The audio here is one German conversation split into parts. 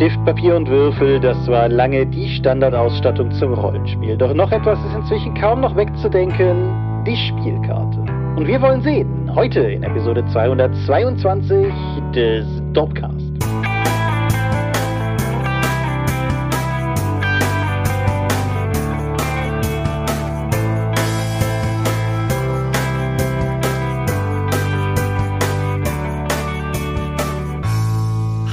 Stift, Papier und Würfel, das war lange die Standardausstattung zum Rollenspiel. Doch noch etwas ist inzwischen kaum noch wegzudenken, die Spielkarte. Und wir wollen sehen, heute in Episode 222 des Dopcast.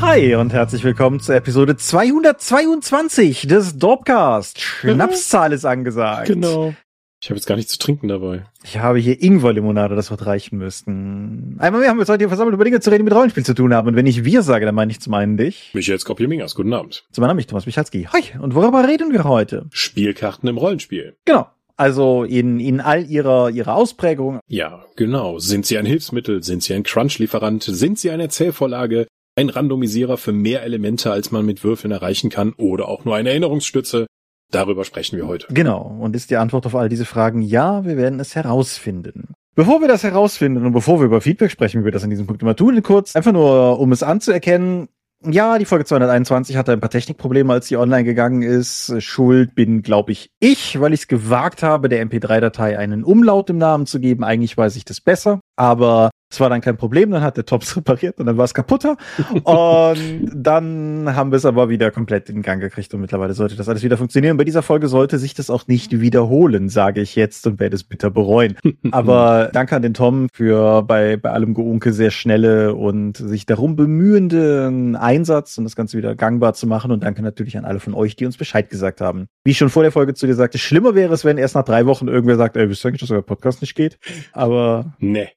Hi und herzlich willkommen zur Episode 222 des Dorpcast. Schnapszahl ist angesagt. Genau. Ich habe jetzt gar nichts zu trinken dabei. Ich habe hier Ingwer-Limonade, das wird reichen müssen. Einmal mehr haben wir uns heute hier versammelt, über Dinge zu reden, die mit Rollenspiel zu tun haben. Und wenn ich wir sage, dann meine ich zum einen dich. Michael Skopje-Mingers, guten Abend. Zum anderen mich, Thomas Michalski. Hi, und worüber reden wir heute? Spielkarten im Rollenspiel. Genau. Also in, in all ihrer, ihrer Ausprägung. Ja, genau. Sind sie ein Hilfsmittel? Sind sie ein Crunch-Lieferant? Sind sie eine Erzählvorlage? Ein Randomisierer für mehr Elemente, als man mit Würfeln erreichen kann, oder auch nur eine Erinnerungsstütze. Darüber sprechen wir heute. Genau. Und ist die Antwort auf all diese Fragen ja, wir werden es herausfinden. Bevor wir das herausfinden und bevor wir über Feedback sprechen, wie wir das in diesem Punkt immer tun, kurz, einfach nur, um es anzuerkennen, ja, die Folge 221 hatte ein paar Technikprobleme, als sie online gegangen ist. Schuld bin, glaube ich, ich, weil ich es gewagt habe, der MP3-Datei einen Umlaut im Namen zu geben. Eigentlich weiß ich das besser, aber es war dann kein Problem, dann hat der Tops repariert und dann war es kaputter. und dann haben wir es aber wieder komplett in Gang gekriegt und mittlerweile sollte das alles wieder funktionieren. Bei dieser Folge sollte sich das auch nicht wiederholen, sage ich jetzt und werde es bitter bereuen. aber danke an den Tom für bei, bei allem Geunke sehr schnelle und sich darum bemühenden Einsatz und das Ganze wieder gangbar zu machen. Und danke natürlich an alle von euch, die uns Bescheid gesagt haben. Wie ich schon vor der Folge zu dir sagte, schlimmer wäre es, wenn erst nach drei Wochen irgendwer sagt, ey, wisst ihr eigentlich, dass euer Podcast nicht geht? Aber. Nee.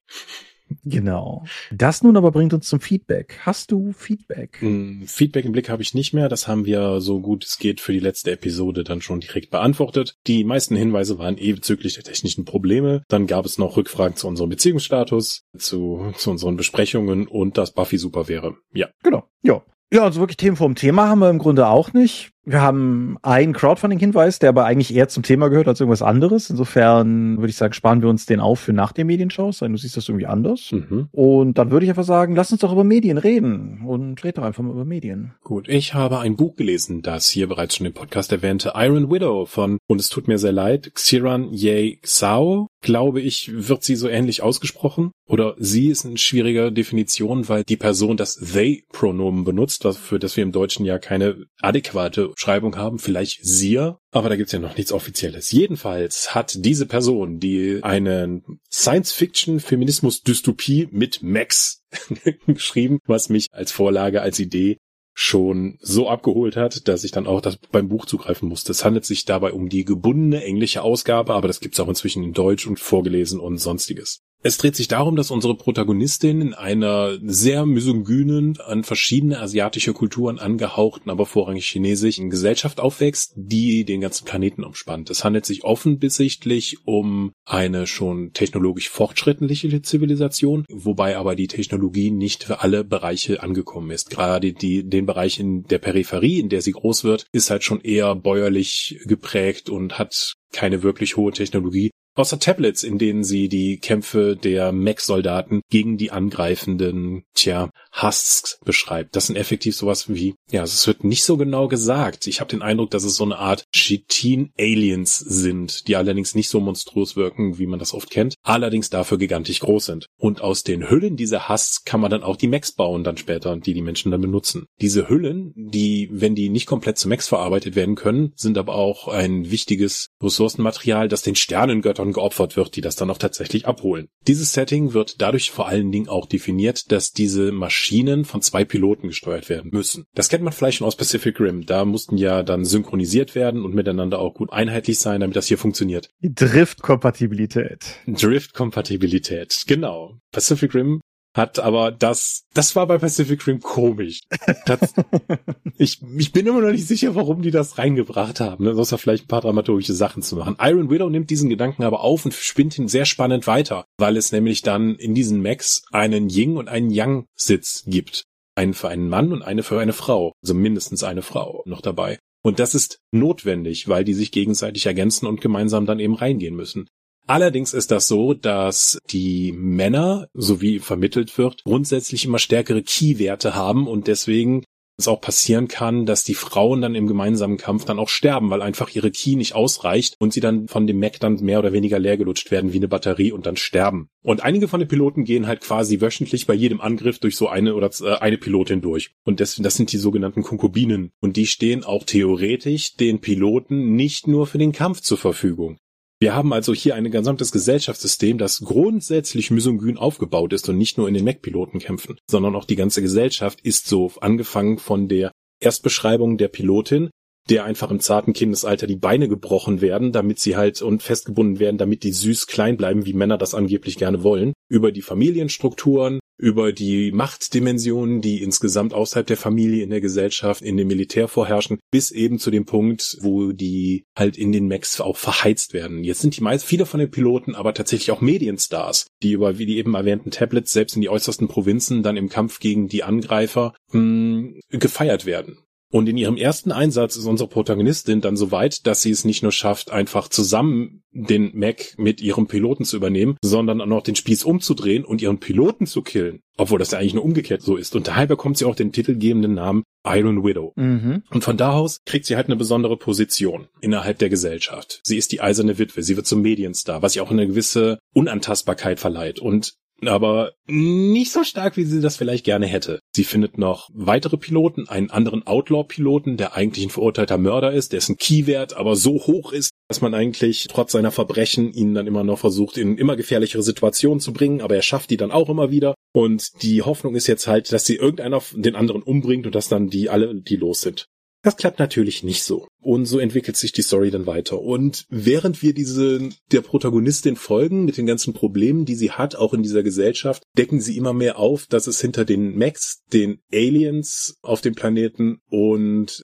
Genau. Das nun aber bringt uns zum Feedback. Hast du Feedback? Mm, Feedback im Blick habe ich nicht mehr. Das haben wir so gut es geht für die letzte Episode dann schon direkt beantwortet. Die meisten Hinweise waren eh bezüglich der technischen Probleme. Dann gab es noch Rückfragen zu unserem Beziehungsstatus, zu, zu unseren Besprechungen und dass Buffy super wäre. Ja. Genau. Ja. Ja, also wirklich Themen vom Thema haben wir im Grunde auch nicht. Wir haben einen Crowdfunding-Hinweis, der aber eigentlich eher zum Thema gehört als irgendwas anderes. Insofern würde ich sagen, sparen wir uns den auf für nach den Medienshows, sein du siehst das irgendwie anders. Mhm. Und dann würde ich einfach sagen, lass uns doch über Medien reden und red doch einfach mal über Medien. Gut, ich habe ein Buch gelesen, das hier bereits schon im Podcast erwähnte Iron Widow von, und es tut mir sehr leid, Xiran Ye Sao, glaube ich, wird sie so ähnlich ausgesprochen. Oder sie ist eine schwierige Definition, weil die Person das They-Pronomen benutzt, für das wir im Deutschen ja keine adäquate Schreibung haben, vielleicht Sie, aber da gibt's ja noch nichts Offizielles. Jedenfalls hat diese Person, die einen Science-Fiction-Feminismus-Dystopie mit Max geschrieben, was mich als Vorlage, als Idee schon so abgeholt hat, dass ich dann auch das beim Buch zugreifen musste. Es handelt sich dabei um die gebundene englische Ausgabe, aber das gibt's auch inzwischen in Deutsch und vorgelesen und sonstiges. Es dreht sich darum, dass unsere Protagonistin in einer sehr misogynen, an verschiedene asiatische Kulturen angehauchten, aber vorrangig chinesischen Gesellschaft aufwächst, die den ganzen Planeten umspannt. Es handelt sich offensichtlich um eine schon technologisch fortschrittliche Zivilisation, wobei aber die Technologie nicht für alle Bereiche angekommen ist. Gerade die, den Bereich in der Peripherie, in der sie groß wird, ist halt schon eher bäuerlich geprägt und hat keine wirklich hohe Technologie, außer Tablets, in denen sie die Kämpfe der Mech-Soldaten gegen die angreifenden, tja, Husks beschreibt. Das sind effektiv sowas wie, ja, es wird nicht so genau gesagt. Ich habe den Eindruck, dass es so eine Art Chitin-Aliens sind, die allerdings nicht so monströs wirken, wie man das oft kennt, allerdings dafür gigantisch groß sind. Und aus den Hüllen dieser Husks kann man dann auch die Mechs bauen dann später, die die Menschen dann benutzen. Diese Hüllen, die, wenn die nicht komplett zu Mechs verarbeitet werden können, sind aber auch ein wichtiges Ressourcenmaterial, das den Sternengöttern geopfert wird, die das dann auch tatsächlich abholen. Dieses Setting wird dadurch vor allen Dingen auch definiert, dass diese Maschinen von zwei Piloten gesteuert werden müssen. Das kennt man vielleicht schon aus Pacific Rim. Da mussten ja dann synchronisiert werden und miteinander auch gut einheitlich sein, damit das hier funktioniert. Driftkompatibilität. Driftkompatibilität, genau. Pacific Rim hat aber das, das war bei Pacific Rim komisch. Das, ich, ich bin immer noch nicht sicher, warum die das reingebracht haben, ne? außer vielleicht ein paar dramaturgische Sachen zu machen. Iron Widow nimmt diesen Gedanken aber auf und spinnt ihn sehr spannend weiter, weil es nämlich dann in diesen Mechs einen Ying und einen Yang Sitz gibt. Einen für einen Mann und eine für eine Frau. Also mindestens eine Frau noch dabei. Und das ist notwendig, weil die sich gegenseitig ergänzen und gemeinsam dann eben reingehen müssen. Allerdings ist das so, dass die Männer, so wie vermittelt wird, grundsätzlich immer stärkere Key-Werte haben und deswegen es auch passieren kann, dass die Frauen dann im gemeinsamen Kampf dann auch sterben, weil einfach ihre Key nicht ausreicht und sie dann von dem Mac dann mehr oder weniger leergelutscht werden wie eine Batterie und dann sterben. Und einige von den Piloten gehen halt quasi wöchentlich bei jedem Angriff durch so eine oder äh, eine Pilotin durch. Und das, das sind die sogenannten Konkubinen. Und die stehen auch theoretisch den Piloten nicht nur für den Kampf zur Verfügung. Wir haben also hier ein gesamtes Gesellschaftssystem, das grundsätzlich misogyn aufgebaut ist und nicht nur in den Mac-Piloten kämpfen, sondern auch die ganze Gesellschaft ist so angefangen von der Erstbeschreibung der Pilotin, der einfach im zarten Kindesalter die Beine gebrochen werden, damit sie halt und festgebunden werden, damit die süß klein bleiben, wie Männer das angeblich gerne wollen, über die Familienstrukturen, über die Machtdimensionen, die insgesamt außerhalb der Familie, in der Gesellschaft, in dem Militär vorherrschen, bis eben zu dem Punkt, wo die halt in den Macs auch verheizt werden. Jetzt sind die meist viele von den Piloten aber tatsächlich auch Medienstars, die über, wie die eben erwähnten Tablets selbst in die äußersten Provinzen dann im Kampf gegen die Angreifer mh, hm, gefeiert werden. Und in ihrem ersten Einsatz ist unsere Protagonistin dann so weit, dass sie es nicht nur schafft, einfach zusammen den Mac mit ihrem Piloten zu übernehmen, sondern auch noch den Spieß umzudrehen und ihren Piloten zu killen. Obwohl das ja eigentlich nur umgekehrt so ist. Und daher bekommt sie auch den titelgebenden Namen Iron Widow. Mhm. Und von da aus kriegt sie halt eine besondere Position innerhalb der Gesellschaft. Sie ist die eiserne Witwe, sie wird zum Medienstar, was ihr auch eine gewisse Unantastbarkeit verleiht. Und aber nicht so stark, wie sie das vielleicht gerne hätte. Sie findet noch weitere Piloten, einen anderen Outlaw-Piloten, der eigentlich ein verurteilter Mörder ist, dessen Keywert aber so hoch ist, dass man eigentlich trotz seiner Verbrechen ihn dann immer noch versucht, in immer gefährlichere Situationen zu bringen, aber er schafft die dann auch immer wieder. Und die Hoffnung ist jetzt halt, dass sie irgendeiner den anderen umbringt und dass dann die alle, die los sind. Das klappt natürlich nicht so. Und so entwickelt sich die Story dann weiter. Und während wir diese, der Protagonistin folgen, mit den ganzen Problemen, die sie hat, auch in dieser Gesellschaft, decken sie immer mehr auf, dass es hinter den Max, den Aliens auf dem Planeten und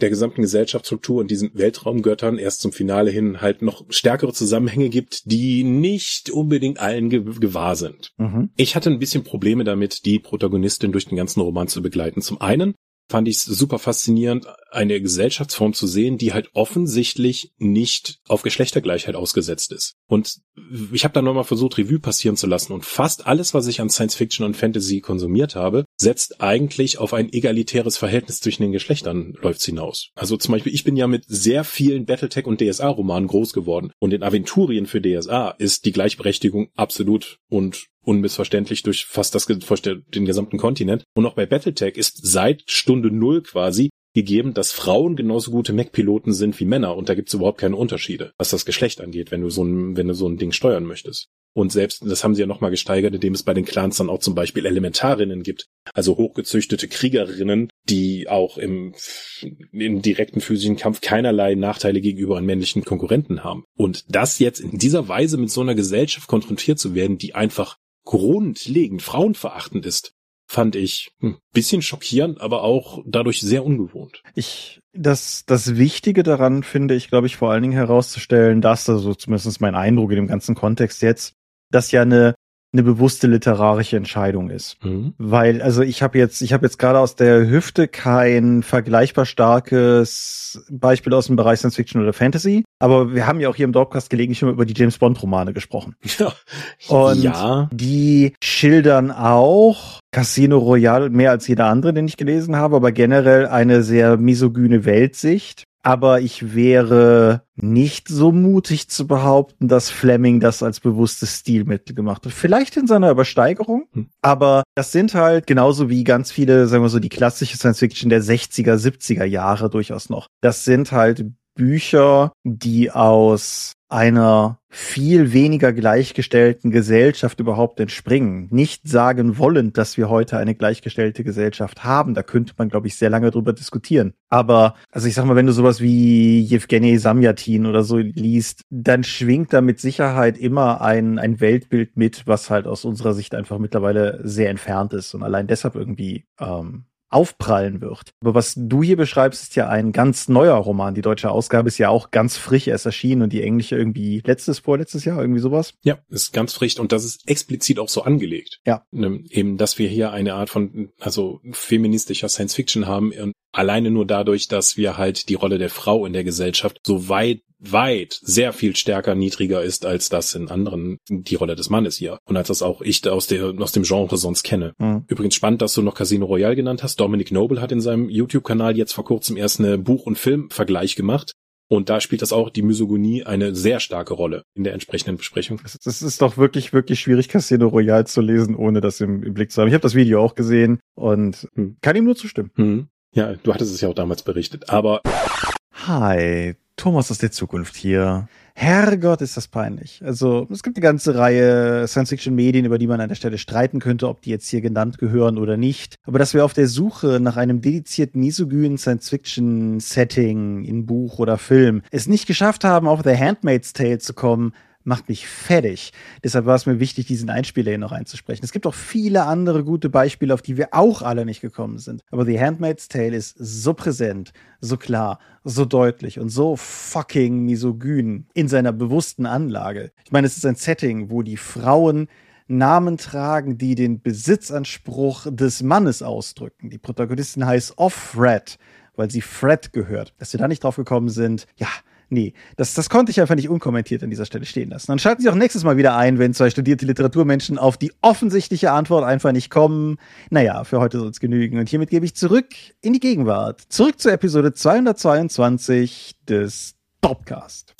der gesamten Gesellschaftsstruktur und diesen Weltraumgöttern erst zum Finale hin halt noch stärkere Zusammenhänge gibt, die nicht unbedingt allen ge gewahr sind. Mhm. Ich hatte ein bisschen Probleme damit, die Protagonistin durch den ganzen Roman zu begleiten. Zum einen, fand ich es super faszinierend, eine Gesellschaftsform zu sehen, die halt offensichtlich nicht auf Geschlechtergleichheit ausgesetzt ist. Und ich habe da nochmal versucht, Revue passieren zu lassen. Und fast alles, was ich an Science Fiction und Fantasy konsumiert habe, setzt eigentlich auf ein egalitäres Verhältnis zwischen den Geschlechtern läuft's hinaus. Also zum Beispiel, ich bin ja mit sehr vielen Battletech und DSA-Romanen groß geworden. Und in Aventurien für DSA ist die Gleichberechtigung absolut und unmissverständlich durch fast das, den gesamten Kontinent. Und auch bei Battletech ist seit Stunde Null quasi gegeben, dass Frauen genauso gute Mac-Piloten sind wie Männer und da gibt's überhaupt keine Unterschiede, was das Geschlecht angeht, wenn du so ein, wenn du so ein Ding steuern möchtest. Und selbst, das haben sie ja nochmal gesteigert, indem es bei den Clans dann auch zum Beispiel Elementarinnen gibt, also hochgezüchtete Kriegerinnen, die auch im, im direkten physischen Kampf keinerlei Nachteile gegenüber einen männlichen Konkurrenten haben. Und das jetzt in dieser Weise mit so einer Gesellschaft konfrontiert zu werden, die einfach grundlegend frauenverachtend ist, fand ich ein hm, bisschen schockierend, aber auch dadurch sehr ungewohnt. Ich, das, das Wichtige daran finde ich, glaube ich, vor allen Dingen herauszustellen, dass, also zumindest mein Eindruck in dem ganzen Kontext jetzt, dass ja eine eine bewusste literarische Entscheidung ist. Mhm. Weil, also ich habe jetzt, ich habe jetzt gerade aus der Hüfte kein vergleichbar starkes Beispiel aus dem Bereich Science Fiction oder Fantasy, aber wir haben ja auch hier im Dropcast gelegentlich schon über die James Bond Romane gesprochen. Ja. Und ja. die schildern auch Casino Royale mehr als jeder andere, den ich gelesen habe, aber generell eine sehr misogyne Weltsicht aber ich wäre nicht so mutig zu behaupten, dass Fleming das als bewusstes Stilmittel gemacht hat. Vielleicht in seiner Übersteigerung, hm. aber das sind halt genauso wie ganz viele, sagen wir so, die klassische Science Fiction der 60er, 70er Jahre durchaus noch. Das sind halt Bücher, die aus einer viel weniger gleichgestellten Gesellschaft überhaupt entspringen. Nicht sagen wollend, dass wir heute eine gleichgestellte Gesellschaft haben. Da könnte man, glaube ich, sehr lange drüber diskutieren. Aber, also ich sag mal, wenn du sowas wie Yevgeny Samyatin oder so liest, dann schwingt da mit Sicherheit immer ein, ein Weltbild mit, was halt aus unserer Sicht einfach mittlerweile sehr entfernt ist und allein deshalb irgendwie ähm, aufprallen wird. Aber was du hier beschreibst, ist ja ein ganz neuer Roman. Die deutsche Ausgabe ist ja auch ganz frisch erst erschienen und die englische irgendwie letztes, vorletztes Jahr, irgendwie sowas. Ja, ist ganz frisch und das ist explizit auch so angelegt. Ja. Ne, eben, dass wir hier eine Art von, also feministischer Science Fiction haben und Alleine nur dadurch, dass wir halt die Rolle der Frau in der Gesellschaft so weit weit sehr viel stärker niedriger ist als das in anderen die Rolle des Mannes hier und als das auch ich aus der aus dem Genre sonst kenne. Mhm. Übrigens spannend, dass du noch Casino Royale genannt hast. Dominic Noble hat in seinem YouTube Kanal jetzt vor kurzem erst eine Buch- und Filmvergleich gemacht und da spielt das auch die Misogonie eine sehr starke Rolle in der entsprechenden Besprechung. Es ist doch wirklich, wirklich schwierig, Casino Royale zu lesen, ohne das im, im Blick zu haben. Ich habe das Video auch gesehen und hm. kann ihm nur zustimmen. Hm. Ja, du hattest es ja auch damals berichtet, aber. Hi, Thomas aus der Zukunft hier. Herrgott, ist das peinlich. Also, es gibt eine ganze Reihe Science-Fiction-Medien, über die man an der Stelle streiten könnte, ob die jetzt hier genannt gehören oder nicht. Aber dass wir auf der Suche nach einem dedizierten misogynen Science-Fiction-Setting in Buch oder Film es nicht geschafft haben, auf The Handmaid's Tale zu kommen, macht mich fertig. Deshalb war es mir wichtig, diesen Einspieler hier noch einzusprechen. Es gibt auch viele andere gute Beispiele, auf die wir auch alle nicht gekommen sind. Aber The Handmaid's Tale ist so präsent, so klar, so deutlich und so fucking misogyn in seiner bewussten Anlage. Ich meine, es ist ein Setting, wo die Frauen Namen tragen, die den Besitzanspruch des Mannes ausdrücken. Die Protagonistin heißt Off-Fred, weil sie Fred gehört. Dass wir da nicht drauf gekommen sind, ja, nee, das, das konnte ich einfach nicht unkommentiert an dieser Stelle stehen lassen. Dann schalten Sie auch nächstes Mal wieder ein, wenn zwei studierte Literaturmenschen auf die offensichtliche Antwort einfach nicht kommen. Naja, für heute soll es genügen. Und hiermit gebe ich zurück in die Gegenwart. Zurück zur Episode 222 des Topcast.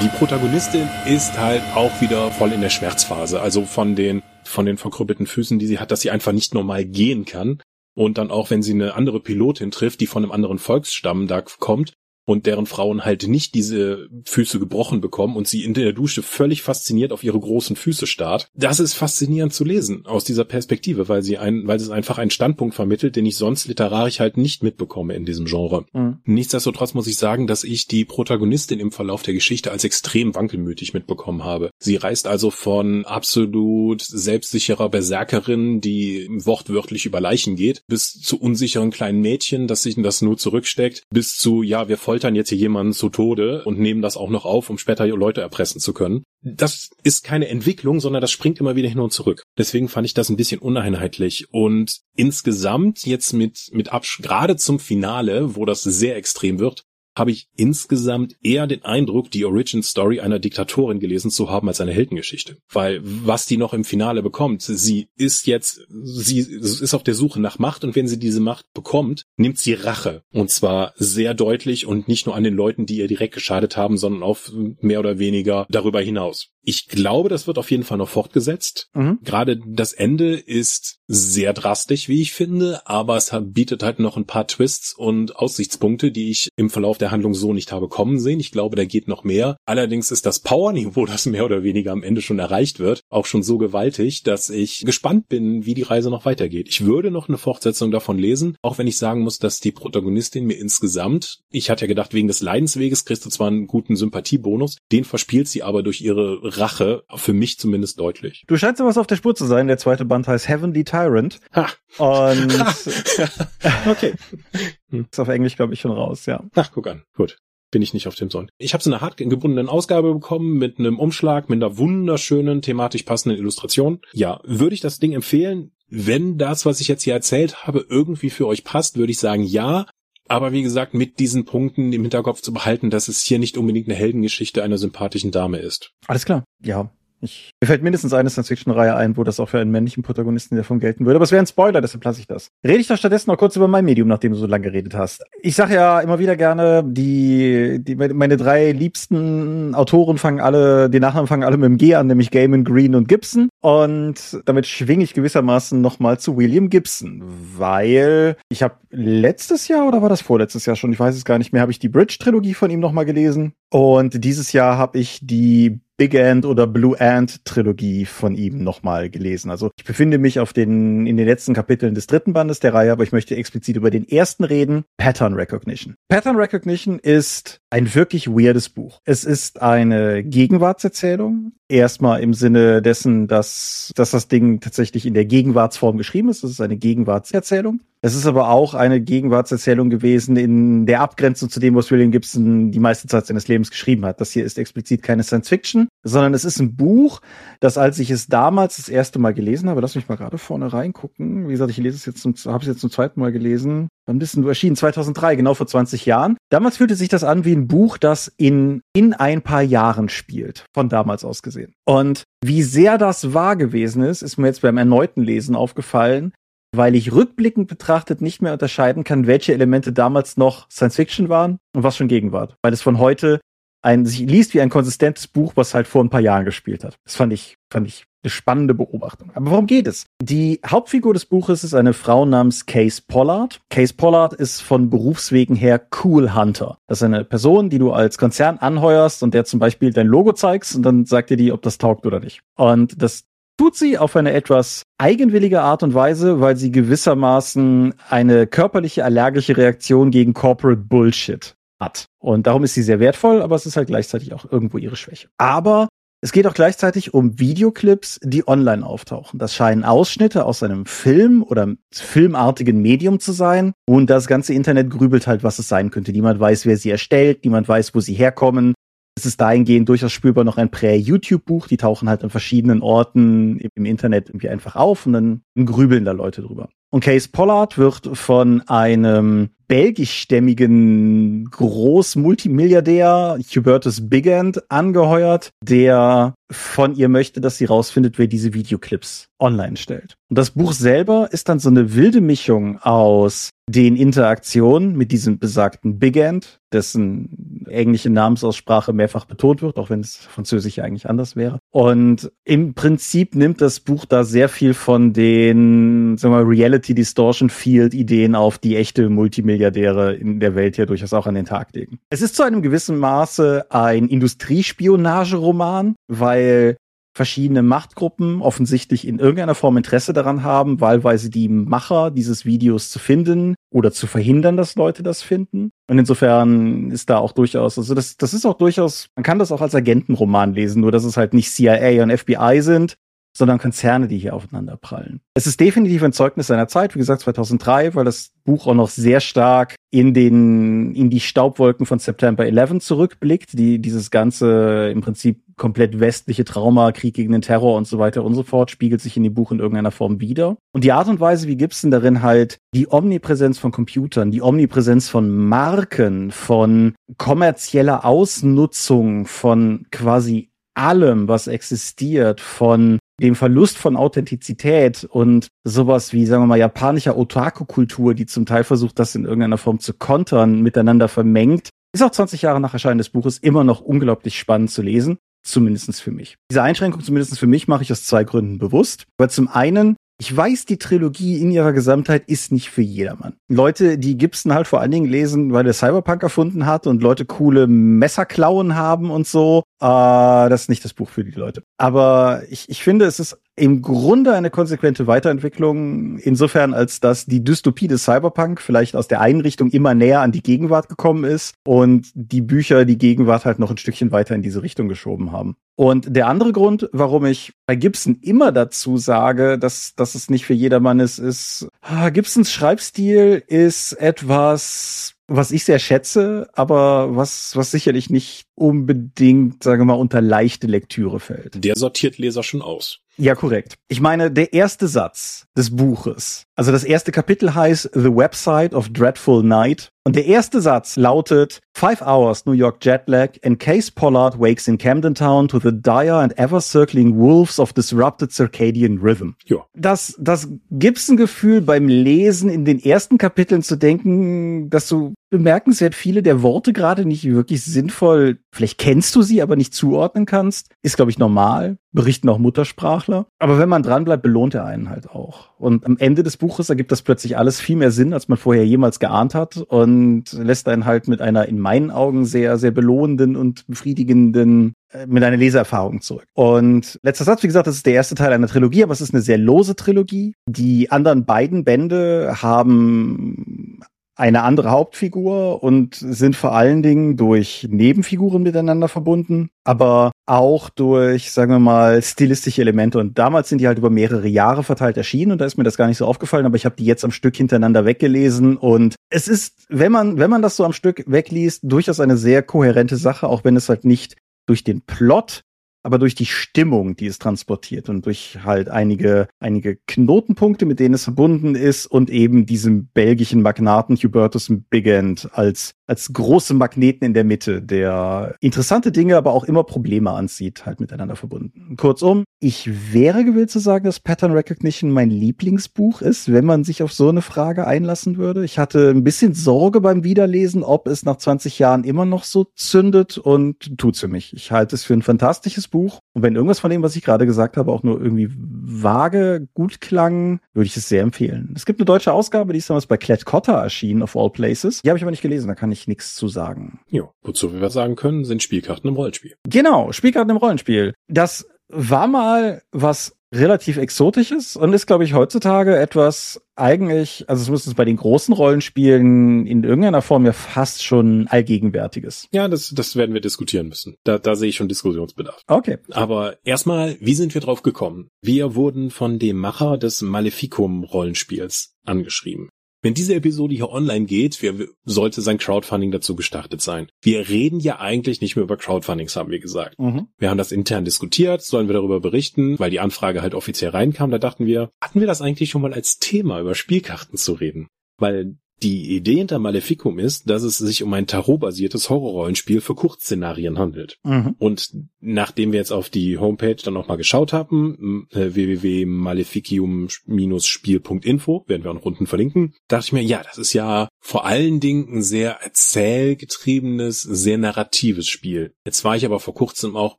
Die Protagonistin ist halt auch wieder voll in der Schmerzphase. Also von den von den verkrüppelten Füßen, die sie hat, dass sie einfach nicht normal gehen kann. Und dann auch, wenn sie eine andere Pilotin trifft, die von einem anderen Volksstamm da kommt, und deren Frauen halt nicht diese Füße gebrochen bekommen und sie in der Dusche völlig fasziniert auf ihre großen Füße starrt. Das ist faszinierend zu lesen aus dieser Perspektive, weil sie ein, weil es einfach einen Standpunkt vermittelt, den ich sonst literarisch halt nicht mitbekomme in diesem Genre. Mhm. Nichtsdestotrotz muss ich sagen, dass ich die Protagonistin im Verlauf der Geschichte als extrem wankelmütig mitbekommen habe. Sie reist also von absolut selbstsicherer Berserkerin, die wortwörtlich über Leichen geht, bis zu unsicheren kleinen Mädchen, das sich das nur zurücksteckt, bis zu, ja, wir folgen foltern jetzt hier jemanden zu Tode und nehmen das auch noch auf, um später Leute erpressen zu können. Das ist keine Entwicklung, sondern das springt immer wieder hin und zurück. Deswegen fand ich das ein bisschen uneinheitlich und insgesamt jetzt mit, mit Absch gerade zum Finale, wo das sehr extrem wird, habe ich insgesamt eher den Eindruck, die Origin Story einer Diktatorin gelesen zu haben als eine Heldengeschichte. Weil was die noch im Finale bekommt, sie ist jetzt, sie ist auf der Suche nach Macht und wenn sie diese Macht bekommt, nimmt sie Rache. Und zwar sehr deutlich und nicht nur an den Leuten, die ihr direkt geschadet haben, sondern auf mehr oder weniger darüber hinaus. Ich glaube, das wird auf jeden Fall noch fortgesetzt. Mhm. Gerade das Ende ist sehr drastisch, wie ich finde, aber es bietet halt noch ein paar Twists und Aussichtspunkte, die ich im Verlauf der Handlung so nicht habe kommen sehen. Ich glaube, da geht noch mehr. Allerdings ist das Powerniveau, das mehr oder weniger am Ende schon erreicht wird, auch schon so gewaltig, dass ich gespannt bin, wie die Reise noch weitergeht. Ich würde noch eine Fortsetzung davon lesen, auch wenn ich sagen muss, dass die Protagonistin mir insgesamt, ich hatte ja gedacht, wegen des Leidensweges kriegst du zwar einen guten Sympathiebonus, den verspielt sie aber durch ihre Rache, für mich zumindest deutlich. Du scheinst was auf der Spur zu sein. Der zweite Band heißt Heavenly Tyrant. Ha. Und okay. Ist auf Englisch, glaube ich, schon raus, ja. Ach, guck an. Gut bin ich nicht auf dem Sonnen. Ich habe so eine hart gebundenen Ausgabe bekommen mit einem Umschlag, mit einer wunderschönen, thematisch passenden Illustration. Ja, würde ich das Ding empfehlen? Wenn das, was ich jetzt hier erzählt habe, irgendwie für euch passt, würde ich sagen ja. Aber wie gesagt, mit diesen Punkten im Hinterkopf zu behalten, dass es hier nicht unbedingt eine Heldengeschichte einer sympathischen Dame ist. Alles klar. Ja, ich, mir fällt mindestens eine Science-Fiction-Reihe ein, wo das auch für einen männlichen Protagonisten davon gelten würde. Aber es wäre ein Spoiler, deshalb lasse ich das. Rede ich doch stattdessen noch kurz über mein Medium, nachdem du so lange geredet hast. Ich sage ja immer wieder gerne, die, die meine drei liebsten Autoren fangen alle, die Nachnamen fangen alle mit dem G an, nämlich Gaiman, Green und Gibson. Und damit schwinge ich gewissermaßen nochmal zu William Gibson, weil ich habe letztes Jahr oder war das vorletztes Jahr schon, ich weiß es gar nicht mehr, habe ich die Bridge-Trilogie von ihm nochmal gelesen. Und dieses Jahr habe ich die Big Ant oder Blue Ant Trilogie von ihm nochmal gelesen. Also ich befinde mich auf den, in den letzten Kapiteln des dritten Bandes der Reihe, aber ich möchte explizit über den ersten reden. Pattern Recognition. Pattern Recognition ist ein wirklich weirdes Buch. Es ist eine Gegenwartserzählung. Erstmal im Sinne dessen, dass, dass das Ding tatsächlich in der Gegenwartsform geschrieben ist. Es ist eine Gegenwartserzählung. Es ist aber auch eine Gegenwartserzählung gewesen in der Abgrenzung zu dem, was William Gibson die meiste Zeit seines Lebens geschrieben hat. Das hier ist explizit keine Science Fiction, sondern es ist ein Buch, das als ich es damals das erste Mal gelesen habe, lass mich mal gerade vorne reingucken. Wie gesagt, ich lese es jetzt zum, habe es jetzt zum zweiten Mal gelesen. Wann bist du erschienen? 2003, genau vor 20 Jahren. Damals fühlte sich das an wie ein Buch, das in, in ein paar Jahren spielt. Von damals aus gesehen. Und wie sehr das wahr gewesen ist, ist mir jetzt beim erneuten Lesen aufgefallen, weil ich rückblickend betrachtet nicht mehr unterscheiden kann, welche Elemente damals noch Science Fiction waren und was schon Gegenwart. Weil es von heute ein, sich liest wie ein konsistentes Buch, was halt vor ein paar Jahren gespielt hat. Das fand ich, fand ich eine spannende Beobachtung. Aber worum geht es? Die Hauptfigur des Buches ist eine Frau namens Case Pollard. Case Pollard ist von Berufswegen her Cool Hunter. Das ist eine Person, die du als Konzern anheuerst und der zum Beispiel dein Logo zeigst und dann sagt dir die, ob das taugt oder nicht. Und das tut sie auf eine etwas eigenwillige Art und Weise, weil sie gewissermaßen eine körperliche allergische Reaktion gegen Corporate Bullshit hat. Und darum ist sie sehr wertvoll, aber es ist halt gleichzeitig auch irgendwo ihre Schwäche. Aber es geht auch gleichzeitig um Videoclips, die online auftauchen. Das scheinen Ausschnitte aus einem Film oder filmartigen Medium zu sein. Und das ganze Internet grübelt halt, was es sein könnte. Niemand weiß, wer sie erstellt, niemand weiß, wo sie herkommen es ist dahingehend durchaus spürbar noch ein Prä-YouTube-Buch. Die tauchen halt an verschiedenen Orten im Internet irgendwie einfach auf und dann grübeln da Leute drüber. Und Case Pollard wird von einem belgischstämmigen Großmultimilliardär Hubertus Bigand angeheuert, der von ihr möchte, dass sie rausfindet, wer diese Videoclips online stellt. Und das Buch selber ist dann so eine wilde Mischung aus den Interaktionen mit diesem besagten Big End, dessen englische Namensaussprache mehrfach betont wird, auch wenn es französisch eigentlich anders wäre. Und im Prinzip nimmt das Buch da sehr viel von den, sagen wir mal, Reality Distortion Field Ideen auf, die echte Multimilliardäre in der Welt ja durchaus auch an den Tag legen. Es ist zu einem gewissen Maße ein Industriespionageroman, weil verschiedene Machtgruppen offensichtlich in irgendeiner Form Interesse daran haben, wahlweise die Macher dieses Videos zu finden oder zu verhindern, dass Leute das finden. Und insofern ist da auch durchaus, also das, das ist auch durchaus, man kann das auch als Agentenroman lesen, nur dass es halt nicht CIA und FBI sind, sondern Konzerne, die hier aufeinander prallen. Es ist definitiv ein Zeugnis seiner Zeit, wie gesagt 2003, weil das Buch auch noch sehr stark in den in die Staubwolken von September 11 zurückblickt, die dieses ganze im Prinzip komplett westliche Trauma, Krieg gegen den Terror und so weiter und so fort spiegelt sich in dem Buch in irgendeiner Form wieder. Und die Art und Weise, wie Gibson darin halt die Omnipräsenz von Computern, die Omnipräsenz von Marken, von kommerzieller Ausnutzung von quasi allem, was existiert, von dem Verlust von Authentizität und sowas wie, sagen wir mal, japanischer Otaku-Kultur, die zum Teil versucht, das in irgendeiner Form zu kontern, miteinander vermengt, ist auch 20 Jahre nach Erscheinen des Buches immer noch unglaublich spannend zu lesen. Zumindestens für mich. Diese Einschränkung, zumindest für mich, mache ich aus zwei Gründen bewusst. Weil zum einen ich weiß, die Trilogie in ihrer Gesamtheit ist nicht für jedermann. Leute, die Gibson halt vor allen Dingen lesen, weil er Cyberpunk erfunden hat und Leute coole Messerklauen haben und so, äh, das ist nicht das Buch für die Leute. Aber ich, ich finde, es ist im Grunde eine konsequente Weiterentwicklung, insofern als dass die Dystopie des Cyberpunk vielleicht aus der Einrichtung immer näher an die Gegenwart gekommen ist und die Bücher die Gegenwart halt noch ein Stückchen weiter in diese Richtung geschoben haben. Und der andere Grund, warum ich bei Gibson immer dazu sage, dass, dass es nicht für jedermann ist, ist, ah, Gibsons Schreibstil ist etwas, was ich sehr schätze, aber was, was sicherlich nicht unbedingt, sagen wir mal, unter leichte Lektüre fällt. Der sortiert Leser schon aus. Ja, korrekt. Ich meine, der erste Satz des Buches, also das erste Kapitel heißt The Website of Dreadful Night. Und der erste Satz lautet Five hours New York Jetlag and Case Pollard wakes in Camden Town to the dire and ever circling wolves of disrupted circadian rhythm. Ja. Das, das Gibson-Gefühl beim Lesen in den ersten Kapiteln zu denken, dass du bemerkenswert viele der Worte gerade nicht wirklich sinnvoll, vielleicht kennst du sie, aber nicht zuordnen kannst, ist, glaube ich, normal. Berichten auch Muttersprachler. Aber wenn man dranbleibt, belohnt er einen halt auch. Und am Ende des Buches ergibt das plötzlich alles viel mehr Sinn, als man vorher jemals geahnt hat und lässt einen halt mit einer in meinen Augen sehr, sehr belohnenden und befriedigenden äh, mit einer Leseerfahrung zurück. Und letzter Satz, wie gesagt, das ist der erste Teil einer Trilogie, aber es ist eine sehr lose Trilogie. Die anderen beiden Bände haben eine andere Hauptfigur und sind vor allen Dingen durch Nebenfiguren miteinander verbunden, aber auch durch, sagen wir mal, stilistische Elemente. Und damals sind die halt über mehrere Jahre verteilt erschienen und da ist mir das gar nicht so aufgefallen, aber ich habe die jetzt am Stück hintereinander weggelesen und es ist, wenn man, wenn man das so am Stück wegliest, durchaus eine sehr kohärente Sache, auch wenn es halt nicht durch den Plot aber durch die Stimmung, die es transportiert und durch halt einige, einige Knotenpunkte, mit denen es verbunden ist und eben diesem belgischen Magnaten Hubertus Bigend als, als große Magneten in der Mitte, der interessante Dinge, aber auch immer Probleme anzieht, halt miteinander verbunden. Kurzum, ich wäre gewillt zu sagen, dass Pattern Recognition mein Lieblingsbuch ist, wenn man sich auf so eine Frage einlassen würde. Ich hatte ein bisschen Sorge beim Wiederlesen, ob es nach 20 Jahren immer noch so zündet und tut's für mich. Ich halte es für ein fantastisches Buch. Und wenn irgendwas von dem, was ich gerade gesagt habe, auch nur irgendwie vage gut klang, würde ich es sehr empfehlen. Es gibt eine deutsche Ausgabe, die ist damals bei Klett Cotta erschienen, of all places. Die habe ich aber nicht gelesen, da kann ich nichts zu sagen. Ja, wozu wir was sagen können, sind Spielkarten im Rollenspiel. Genau, Spielkarten im Rollenspiel. Das war mal was relativ exotisches und ist, glaube ich, heutzutage etwas eigentlich, also zumindest bei den großen Rollenspielen in irgendeiner Form ja fast schon allgegenwärtiges. Ja, das, das werden wir diskutieren müssen. Da, da sehe ich schon Diskussionsbedarf. Okay. Aber erstmal, wie sind wir drauf gekommen? Wir wurden von dem Macher des Maleficum Rollenspiels angeschrieben. Wenn diese Episode hier online geht, wir, sollte sein Crowdfunding dazu gestartet sein. Wir reden ja eigentlich nicht mehr über Crowdfundings, haben wir gesagt. Mhm. Wir haben das intern diskutiert, sollen wir darüber berichten, weil die Anfrage halt offiziell reinkam. Da dachten wir, hatten wir das eigentlich schon mal als Thema, über Spielkarten zu reden? Weil die Idee hinter Maleficum ist, dass es sich um ein Tarot-basiertes Horrorrollenspiel für Kurzszenarien handelt. Mhm. Und nachdem wir jetzt auf die Homepage dann nochmal geschaut haben, äh, www.maleficium-spiel.info, werden wir auch unten verlinken, dachte ich mir, ja, das ist ja vor allen Dingen ein sehr erzählgetriebenes, sehr narratives Spiel. Jetzt war ich aber vor kurzem auch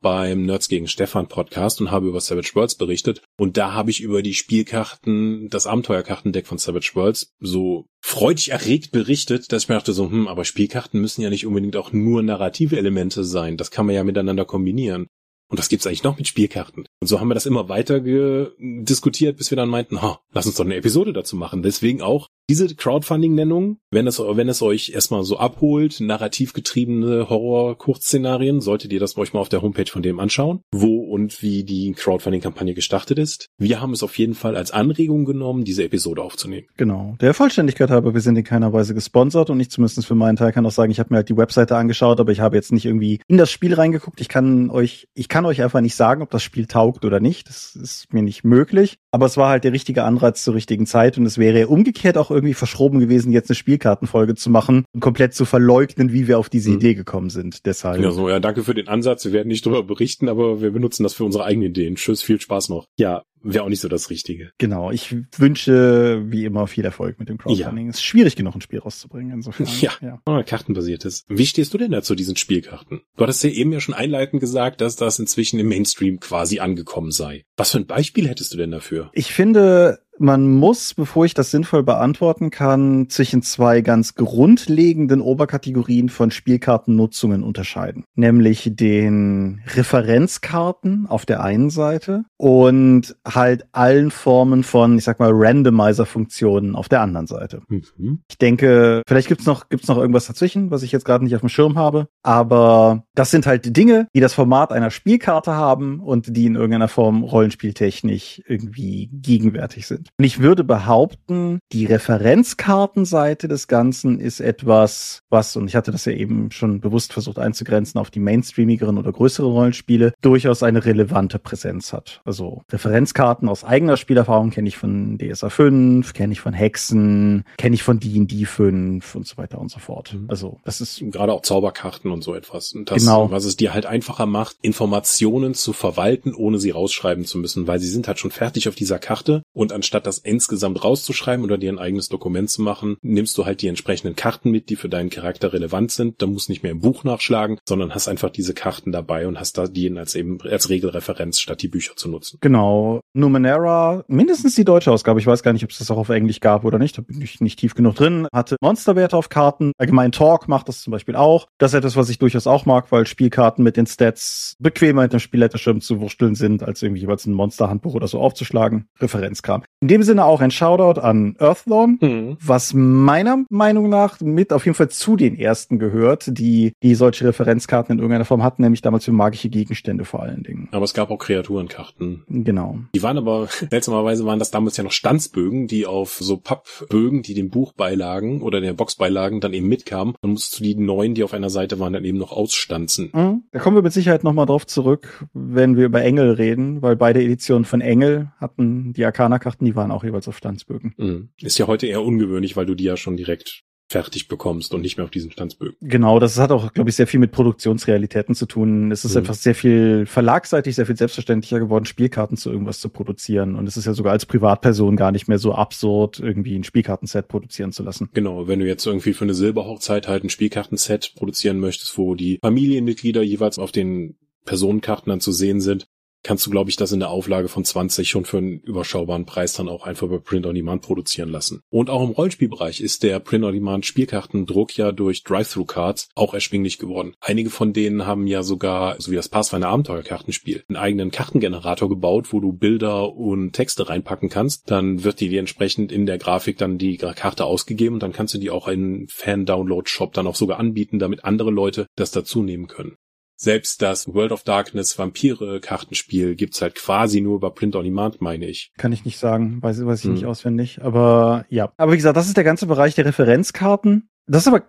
beim Nerds gegen Stefan Podcast und habe über Savage Worlds berichtet und da habe ich über die Spielkarten, das Abenteuerkartendeck von Savage Worlds so freudig erregt berichtet, dass ich mir dachte so, hm, aber Spielkarten müssen ja nicht unbedingt auch nur narrative Elemente sein. Das kann man ja miteinander kombinieren. Und das gibt's eigentlich noch mit Spielkarten. Und so haben wir das immer weiter diskutiert, bis wir dann meinten, ha, lass uns doch eine Episode dazu machen. Deswegen auch diese Crowdfunding-Nennung, wenn es, wenn es euch erstmal so abholt, narrativ getriebene Horror-Kurzszenarien, solltet ihr das euch mal auf der Homepage von dem anschauen, wo und wie die Crowdfunding-Kampagne gestartet ist. Wir haben es auf jeden Fall als Anregung genommen, diese Episode aufzunehmen. Genau. Der Vollständigkeit halber, wir sind in keiner Weise gesponsert und ich zumindest für meinen Teil kann auch sagen, ich habe mir halt die Webseite angeschaut, aber ich habe jetzt nicht irgendwie in das Spiel reingeguckt. Ich kann euch, ich kann euch einfach nicht sagen, ob das Spiel taugt oder nicht. Das ist mir nicht möglich. Aber es war halt der richtige Anreiz zur richtigen Zeit und es wäre umgekehrt auch irgendwie verschroben gewesen, jetzt eine Spielkartenfolge zu machen und komplett zu verleugnen, wie wir auf diese mhm. Idee gekommen sind. Deshalb. Ja, so, ja, danke für den Ansatz. Wir werden nicht darüber berichten, aber wir benutzen das für unsere eigenen Ideen. Tschüss, viel Spaß noch. Ja, wäre auch nicht so das Richtige. Genau. Ich wünsche wie immer viel Erfolg mit dem Crowdfunding. Ja. Es ist schwierig genug, ein Spiel rauszubringen. Insofern. Ja, ja. Oh, kartenbasiertes. Wie stehst du denn da zu diesen Spielkarten? Du hattest ja eben ja schon einleitend gesagt, dass das inzwischen im Mainstream quasi angekommen sei. Was für ein Beispiel hättest du denn dafür? Ich finde, man muss, bevor ich das sinnvoll beantworten kann, zwischen zwei ganz grundlegenden Oberkategorien von Spielkartennutzungen unterscheiden. Nämlich den Referenzkarten auf der einen Seite und halt allen Formen von, ich sag mal, Randomizer-Funktionen auf der anderen Seite. Mhm. Ich denke, vielleicht gibt's noch, gibt's noch irgendwas dazwischen, was ich jetzt gerade nicht auf dem Schirm habe. Aber das sind halt Dinge, die das Format einer Spielkarte haben und die in irgendeiner Form rollenspieltechnisch irgendwie gegenwärtig sind. Und ich würde behaupten, die Referenzkartenseite des Ganzen ist etwas, was, und ich hatte das ja eben schon bewusst versucht einzugrenzen auf die mainstreamigeren oder größeren Rollenspiele, durchaus eine relevante Präsenz hat. Also Referenzkarten aus eigener Spielerfahrung kenne ich von DSA 5, kenne ich von Hexen, kenne ich von D&D 5 und so weiter und so fort. Mhm. Also das ist gerade auch Zauberkarten und so etwas. Und das, genau. was es dir halt einfacher macht, Informationen zu verwalten, ohne sie rausschreiben zu müssen, weil sie sind halt schon fertig auf dieser Karte und anstatt das insgesamt rauszuschreiben oder dir ein eigenes Dokument zu machen, nimmst du halt die entsprechenden Karten mit, die für deinen Charakter relevant sind. Da musst nicht mehr im Buch nachschlagen, sondern hast einfach diese Karten dabei und hast da die als eben als Regelreferenz statt die Bücher zu nutzen. Genau. Numenera, mindestens die deutsche Ausgabe, ich weiß gar nicht, ob es das auch auf Englisch gab oder nicht, da bin ich nicht tief genug drin, hatte Monsterwerte auf Karten. Allgemein Talk macht das zum Beispiel auch. Das ist etwas, was ich durchaus auch mag, weil Spielkarten mit den Stats bequemer mit dem Spielletterschirm zu wursteln sind, als irgendwie jeweils ein Monsterhandbuch oder so aufzuschlagen. Referenzkarten Kram. In dem Sinne auch ein Shoutout an Earthdawn, mhm. was meiner Meinung nach mit auf jeden Fall zu den ersten gehört, die, die solche Referenzkarten in irgendeiner Form hatten, nämlich damals für magische Gegenstände vor allen Dingen. Aber es gab auch Kreaturenkarten. Genau. Die waren aber, seltsamerweise waren das damals ja noch Stanzbögen, die auf so Pappbögen, die dem Buch beilagen oder der Box beilagen, dann eben mitkamen. Dann musst du die neuen, die auf einer Seite waren, dann eben noch ausstanzen. Mhm. Da kommen wir mit Sicherheit nochmal drauf zurück, wenn wir über Engel reden, weil beide Editionen von Engel hatten die Arcana-Karten, die waren auch jeweils auf Stanzbögen. Mhm. Ist ja heute eher ungewöhnlich, weil du die ja schon direkt fertig bekommst und nicht mehr auf diesen Stanzbögen. Genau, das hat auch, glaube ich, sehr viel mit Produktionsrealitäten zu tun. Es ist mhm. einfach sehr viel verlagseitig, sehr viel selbstverständlicher geworden, Spielkarten zu irgendwas zu produzieren. Und es ist ja sogar als Privatperson gar nicht mehr so absurd, irgendwie ein Spielkartenset produzieren zu lassen. Genau, wenn du jetzt irgendwie für eine Silberhochzeit halt ein Spielkartenset produzieren möchtest, wo die Familienmitglieder jeweils auf den Personenkarten dann zu sehen sind, kannst du, glaube ich, das in der Auflage von 20 schon für einen überschaubaren Preis dann auch einfach über Print on Demand produzieren lassen. Und auch im Rollenspielbereich ist der Print on Demand Spielkartendruck ja durch Drive-Thru-Cards auch erschwinglich geworden. Einige von denen haben ja sogar, so wie das Pathfinder Abenteuerkartenspiel, einen eigenen Kartengenerator gebaut, wo du Bilder und Texte reinpacken kannst. Dann wird die dir entsprechend in der Grafik dann die Karte ausgegeben und dann kannst du die auch in Fan-Download-Shop dann auch sogar anbieten, damit andere Leute das dazu nehmen können. Selbst das World of Darkness Vampire Kartenspiel gibt's halt quasi nur über Print on Demand, meine ich. Kann ich nicht sagen, weiß, weiß ich hm. nicht auswendig, aber ja. Aber wie gesagt, das ist der ganze Bereich der Referenzkarten. Das ist aber,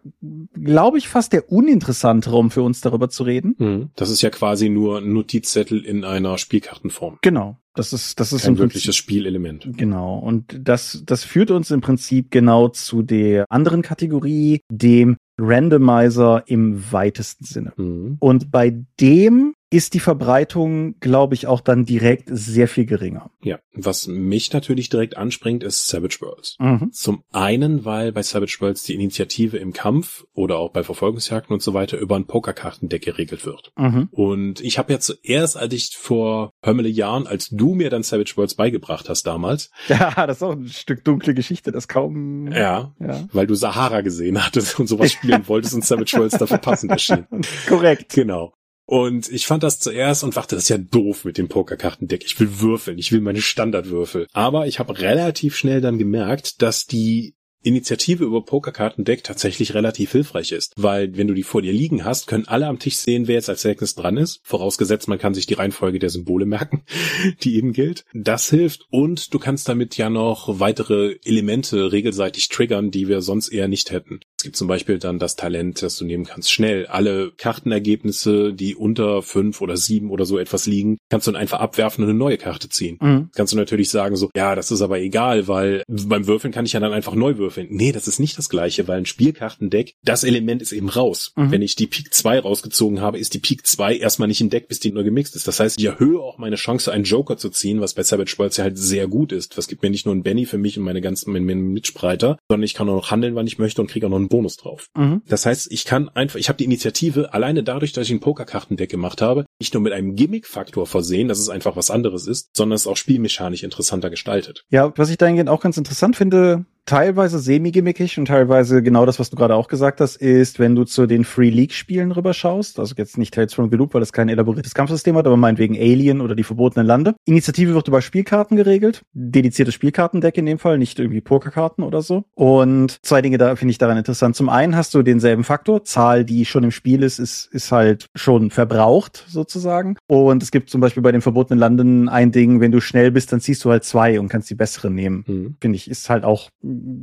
glaube ich, fast der uninteressante Raum für uns darüber zu reden. Hm. Das ist ja quasi nur ein Notizzettel in einer Spielkartenform. Genau. Das ist, das ist ein wirkliches Spielelement. Genau. Und das, das führt uns im Prinzip genau zu der anderen Kategorie, dem Randomizer im weitesten Sinne. Mhm. Und bei dem ist die Verbreitung, glaube ich, auch dann direkt sehr viel geringer. Ja, was mich natürlich direkt anspringt, ist Savage Worlds. Mhm. Zum einen, weil bei Savage Worlds die Initiative im Kampf oder auch bei Verfolgungsjagden und so weiter über ein Pokerkartendeck geregelt wird. Mhm. Und ich habe ja zuerst, als ich vor Hömmele Jahren, als du mir dann Savage Worlds beigebracht hast damals. Ja, das ist auch ein Stück dunkle Geschichte, das kaum. Ja, ja. weil du Sahara gesehen hattest und sowas spielen wolltest und Savage Worlds dafür passend erschien. Korrekt. Genau. Und ich fand das zuerst und dachte, das ist ja doof mit dem Pokerkartendeck. Ich will würfeln, ich will meine Standardwürfel. Aber ich habe relativ schnell dann gemerkt, dass die Initiative über Pokerkartendeck tatsächlich relativ hilfreich ist, weil wenn du die vor dir liegen hast, können alle am Tisch sehen, wer jetzt als nächstes dran ist, vorausgesetzt man kann sich die Reihenfolge der Symbole merken, die eben gilt. Das hilft und du kannst damit ja noch weitere Elemente regelseitig triggern, die wir sonst eher nicht hätten. Gibt zum Beispiel dann das Talent, das du nehmen kannst, schnell alle Kartenergebnisse, die unter fünf oder sieben oder so etwas liegen, kannst du dann einfach abwerfen und eine neue Karte ziehen. Mhm. Kannst du natürlich sagen so, ja, das ist aber egal, weil beim Würfeln kann ich ja dann einfach neu würfeln. Nee, das ist nicht das gleiche, weil ein Spielkartendeck, das Element ist eben raus. Mhm. Wenn ich die Pik 2 rausgezogen habe, ist die Pik 2 erstmal nicht im Deck, bis die neu gemixt ist. Das heißt, ich erhöhe auch meine Chance, einen Joker zu ziehen, was bei Savage Worlds ja halt sehr gut ist. Das gibt mir nicht nur einen Benny für mich und meine ganzen meine Mitstreiter, sondern ich kann auch noch handeln, wann ich möchte und kriege auch noch einen Bonus drauf. Mhm. Das heißt, ich kann einfach, ich habe die Initiative alleine dadurch, dass ich ein Pokerkartendeck gemacht habe, nicht nur mit einem Gimmick-Faktor versehen, dass es einfach was anderes ist, sondern es auch spielmechanisch interessanter gestaltet. Ja, was ich dahingehend auch ganz interessant finde, teilweise semi-gimmickig und teilweise genau das, was du gerade auch gesagt hast, ist, wenn du zu den Free League Spielen rüberschaust, also jetzt nicht Tales from the Loop, weil das kein elaboriertes Kampfsystem hat, aber meinetwegen Alien oder die verbotenen Lande. Initiative wird über Spielkarten geregelt, dediziertes Spielkartendeck in dem Fall, nicht irgendwie Pokerkarten oder so. Und zwei Dinge da finde ich daran interessant. Zum einen hast du denselben Faktor, Zahl, die schon im Spiel ist, ist, ist halt schon verbraucht sozusagen. Und es gibt zum Beispiel bei den verbotenen Landen ein Ding, wenn du schnell bist, dann ziehst du halt zwei und kannst die besseren nehmen. Mhm. Finde ich, ist halt auch